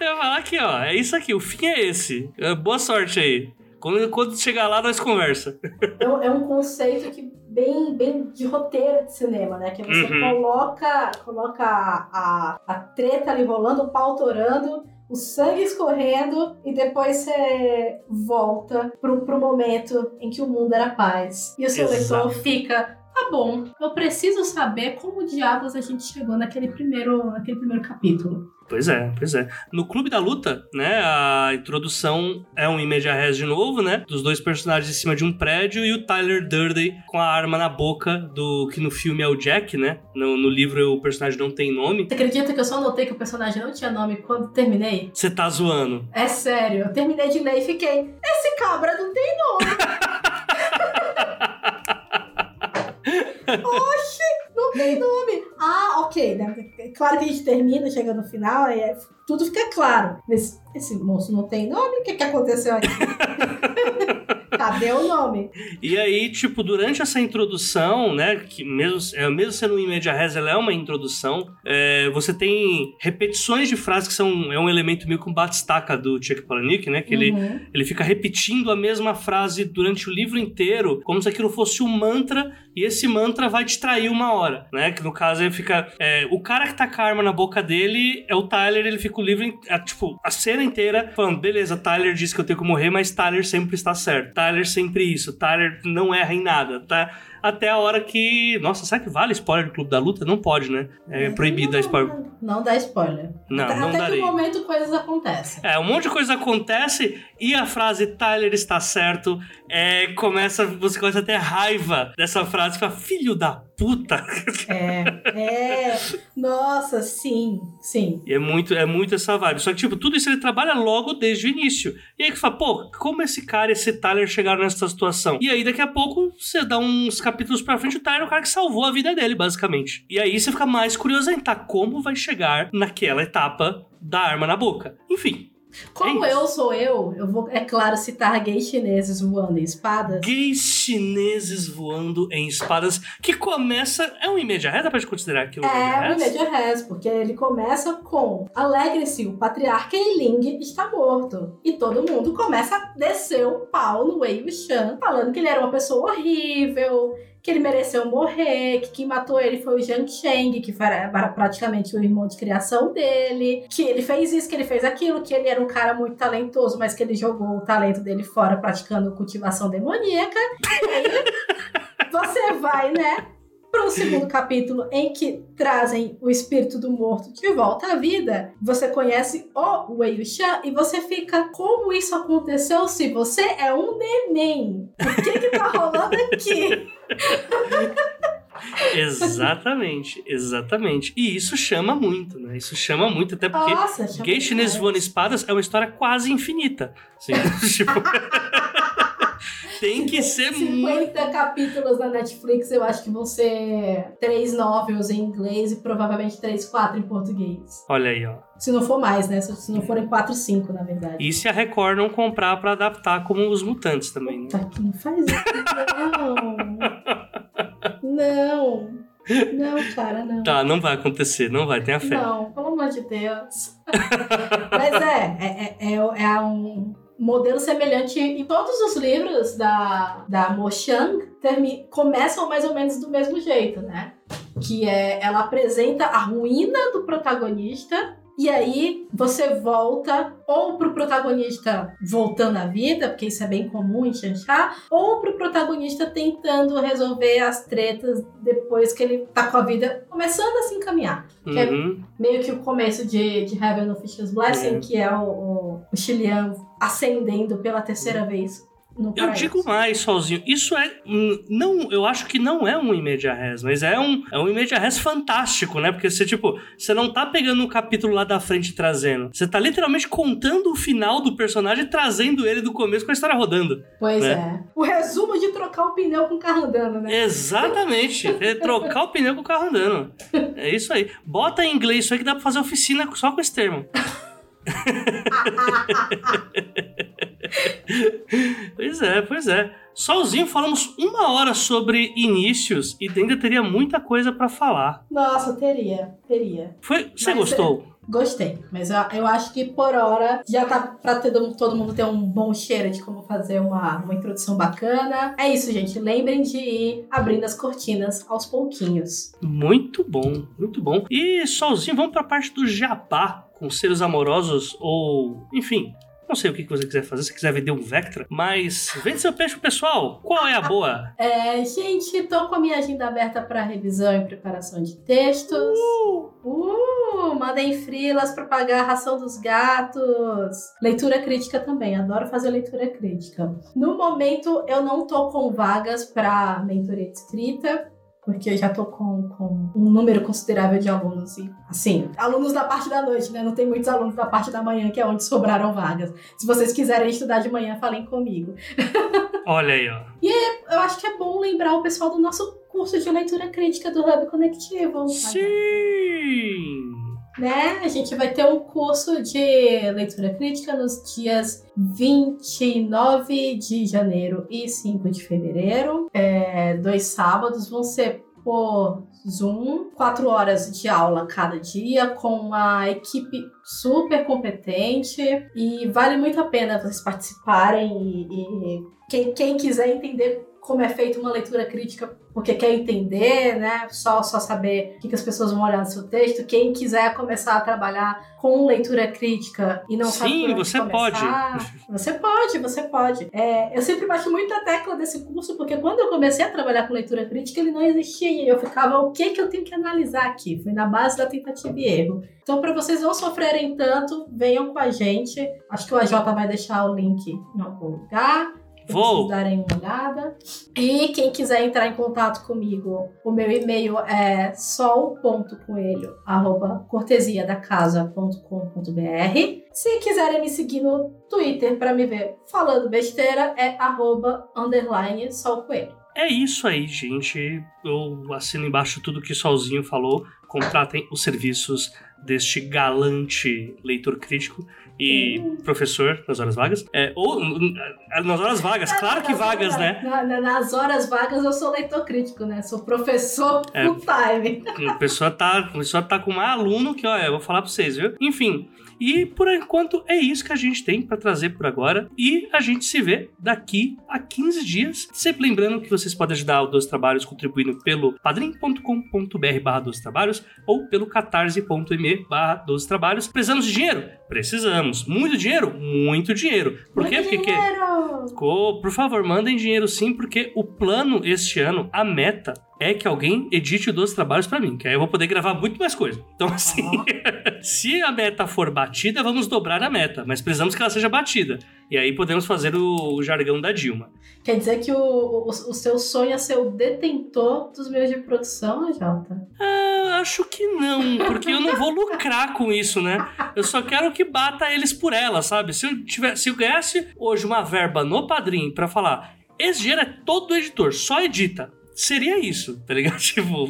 Eu falar aqui, ó. É isso aqui, o fim é esse. É, boa sorte aí. Quando, quando chegar lá, nós conversa. É, é um conceito que bem, bem de roteiro de cinema, né? Que você uhum. coloca, coloca a, a, a treta ali rolando, o pau torando o sangue escorrendo e depois você volta pro, pro momento em que o mundo era paz. E o seu Exato. leitor fica. Tá bom, eu preciso saber como diabos a gente chegou naquele primeiro, naquele primeiro capítulo. Pois é, pois é. No Clube da Luta, né, a introdução é um image res de novo, né, dos dois personagens em cima de um prédio e o Tyler Durden com a arma na boca do que no filme é o Jack, né? No, no livro o personagem não tem nome. Você acredita que eu só notei que o personagem não tinha nome quando terminei? Você tá zoando. É sério, eu terminei de ler e fiquei, esse cabra não tem nome. Oxi, não tem nome. Ah, ok, né? Claro que a gente termina, chega no final e é, tudo fica claro. Esse, esse moço não tem nome? O que, que aconteceu aqui? Cadê o nome? E aí, tipo, durante essa introdução, né, que mesmo, é, mesmo sendo um Imedia Res, ela é uma introdução, é, você tem repetições de frases que são é um elemento meio com batistaca do Chuck Palahniuk, né, que uhum. ele, ele fica repetindo a mesma frase durante o livro inteiro, como se aquilo fosse um mantra, e esse mantra vai distrair uma hora, né, que no caso ele fica, é, o cara que tá com a arma na boca dele é o Tyler, ele fica o livro, a, tipo, a cena inteira falando, beleza, Tyler disse que eu tenho que morrer, mas Tyler sempre está certo. Tyler sempre isso. Tyler não erra em nada, tá? Até a hora que. Nossa, será que vale spoiler do Clube da Luta? Não pode, né? É proibido dar spoiler. Não dá spoiler. Não, até, não até darei. que momento coisas acontecem. É, um monte de coisa acontece e a frase Tyler está certo é, começa. Você começa a ter raiva dessa frase. Fala, filho da puta. É, é. Nossa, sim, sim. E é muito, é muito essa vibe. Só que, tipo, tudo isso ele trabalha logo desde o início. E aí que fala, pô, como esse cara, esse Tyler chegaram nessa situação? E aí, daqui a pouco, você dá uns capítulos pra frente, o Tyler é o cara que salvou a vida dele, basicamente. E aí você fica mais curioso em tá como vai chegar naquela etapa da arma na boca. Enfim, como é eu sou eu, eu vou, é claro, citar gays chineses voando em espadas. Gays chineses voando em espadas, que começa. É um res, dá pra gente considerar aquilo? É um imediate res, porque ele começa com Alegre-se, o patriarca Eiling está morto. E todo mundo começa a descer o pau no Wei Wuxian, falando que ele era uma pessoa horrível, que ele mereceu morrer, que quem matou ele foi o Jiang Sheng, que era praticamente o irmão de criação dele, que ele fez isso, que ele fez aquilo, que ele era um cara muito talentoso, mas que ele jogou o talento dele fora praticando cultivação demoníaca. E aí você vai, né? Para o segundo capítulo, em que trazem o espírito do morto de volta à vida, você conhece o Wei Wuxian e você fica, como isso aconteceu se você é um neném? O que que tá rolando aqui? exatamente, exatamente. E isso chama muito, né? Isso chama muito, até porque Nossa, Gay Chinês Voando Espadas é uma história quase infinita. Assim, tipo... Tem que ser 50 muito. capítulos na Netflix, eu acho que vão ser três novels em inglês e provavelmente três, quatro em português. Olha aí, ó. Se não for mais, né? Se não forem quatro, cinco, na verdade. E se a Record não comprar pra adaptar como os mutantes também, né? Tá não faz isso. Não. Não. Não, cara, não. Tá, não vai acontecer, não vai, tenha fé. Não, pelo amor de Deus. Mas é, é, é, é, é um modelo semelhante em todos os livros da, da Mo termi- começam mais ou menos do mesmo jeito, né? Que é, ela apresenta a ruína do protagonista e aí você volta ou pro protagonista voltando à vida, porque isso é bem comum em Xanxá, ou pro protagonista tentando resolver as tretas depois que ele tá com a vida começando a se encaminhar. que é Uhum. meio que o começo de, de Heaven of Fisher's Blessing, É. que é o, o, o Chilian ascendendo pela terceira vez no Eu paraíso. digo mais, Solzinho, isso é. não, eu acho que não é um Imedia Res, mas é um, é um Imedia Res fantástico, né? Porque você, tipo, você não tá pegando um capítulo lá da frente e trazendo. Você tá literalmente contando o final do personagem e trazendo ele do começo com a história rodando. Pois né? é. O resumo de trocar o pneu com o carro andando, né? Exatamente. É trocar o pneu com o carro andando. É isso aí. Bota em inglês isso aí que dá pra fazer oficina só com esse termo. Pois é, pois é. Sozinho falamos uma hora sobre inícios e ainda teria muita coisa pra falar. Nossa, teria, teria. Foi, você Mas gostou? Gostei, mas eu, eu acho que por hora já tá pra todo, todo mundo ter um bom cheiro de como fazer uma, uma introdução bacana. É isso, gente. Lembrem de ir abrindo as cortinas aos pouquinhos. Muito bom, muito bom. E sozinho, vamos pra parte do jabá com seres amorosos ou, enfim, não sei o que você quiser fazer, se quiser vender um Vectra, mas vende seu peixe pessoal. Qual é a boa? É, gente, tô com a minha agenda aberta para revisão e preparação de textos. Uh, mandem frilas para pagar a ração dos gatos. Leitura crítica também, adoro fazer leitura crítica. No momento, eu não tô com vagas para mentoria de escrita. Porque eu já tô com, com um número considerável de alunos. E, assim, alunos da parte da noite, né? Não tem muitos alunos da parte da manhã, que é onde sobraram vagas. Se vocês quiserem estudar de manhã, falem comigo. Olha aí, ó. Eu acho que é bom lembrar o pessoal do nosso curso de leitura crítica do Hub Conectivo. Sim! Né? A gente vai ter um curso de leitura crítica nos dias 29 de janeiro e 5 de fevereiro. É, dois sábados vão ser por Zoom, quatro horas de aula cada dia, com uma equipe super competente e vale muito a pena vocês participarem e, e quem, quem quiser entender como é feita uma leitura crítica porque quer entender, né? Só, só saber o que, que as pessoas vão olhar no seu texto. Quem quiser começar a trabalhar com leitura crítica e não sabe Sim, por onde você começar, Você pode, você pode. É, eu sempre bato muito a tecla desse curso, porque quando eu comecei a trabalhar com leitura crítica, ele não existia. E eu ficava, o que, que eu tenho que analisar aqui? Foi na base da tentativa e erro. Então, para vocês não sofrerem tanto, venham com a gente. Acho que o AJ vai deixar o link em algum lugar. Vou. Vocês darem uma olhada. E quem quiser entrar em contato comigo, o meu e-mail é sol.coelho, arroba cortesiadacasa.com.br. Se quiserem me seguir no Twitter para me ver falando besteira, é arroba underline solcoelho. É isso aí, gente. Eu assino embaixo tudo que o Solzinho falou. Contratem os serviços deste galante leitor crítico e Uhum. professor nas horas vagas. É, ou n- nas horas vagas, claro que Nas vagas, horas- né? na- na- nas horas vagas eu sou leitor crítico, né? Sou professor É. full time. A pessoa tá, a pessoa tá com mais aluno que, olha, eu vou falar pra vocês, viu? Enfim. E por enquanto é isso que a gente tem pra trazer por agora. E a gente se vê daqui a 15 dias. Sempre lembrando que vocês podem ajudar o Dois Trabalhos contribuindo pelo padrim.com.br barra Dois Trabalhos ou pelo catarse.me barra Dois Trabalhos. Precisamos de dinheiro? Precisamos. Muito dinheiro? Muito dinheiro. Por quê? Muito Porque que- Por favor, mandem dinheiro sim, porque o plano este ano, a meta, é que alguém edite os trabalhos pra mim, que aí eu vou poder gravar muito mais coisa. Então, assim, se a meta for batida, vamos dobrar a meta, mas precisamos que ela seja batida. E aí podemos fazer o, o jargão da Dilma. Quer dizer que o, o, o seu sonho é ser o detentor dos meios de produção, Jota? Ah, acho que não, porque eu não vou lucrar com isso, né? Eu só quero que bata eles por ela, sabe? Se eu, tiver, se eu ganhasse hoje uma verba no padrinho pra falar. esse dinheiro é todo do editor, só edita. Seria isso, tá ligado? Tipo,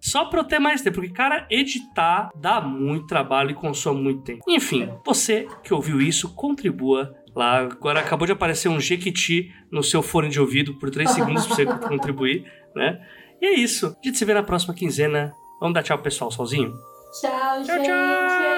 só pra eu ter mais tempo, porque, cara, editar dá muito trabalho e consome muito tempo. Enfim, você que ouviu isso, contribua lá. Agora acabou de aparecer um Jequiti no seu fone de ouvido por 3 segundos pra você contribuir, né? E é isso. A gente se vê na próxima quinzena. Vamos dar tchau pro pessoal sozinho? Tchau, Tchau, gente! tchau!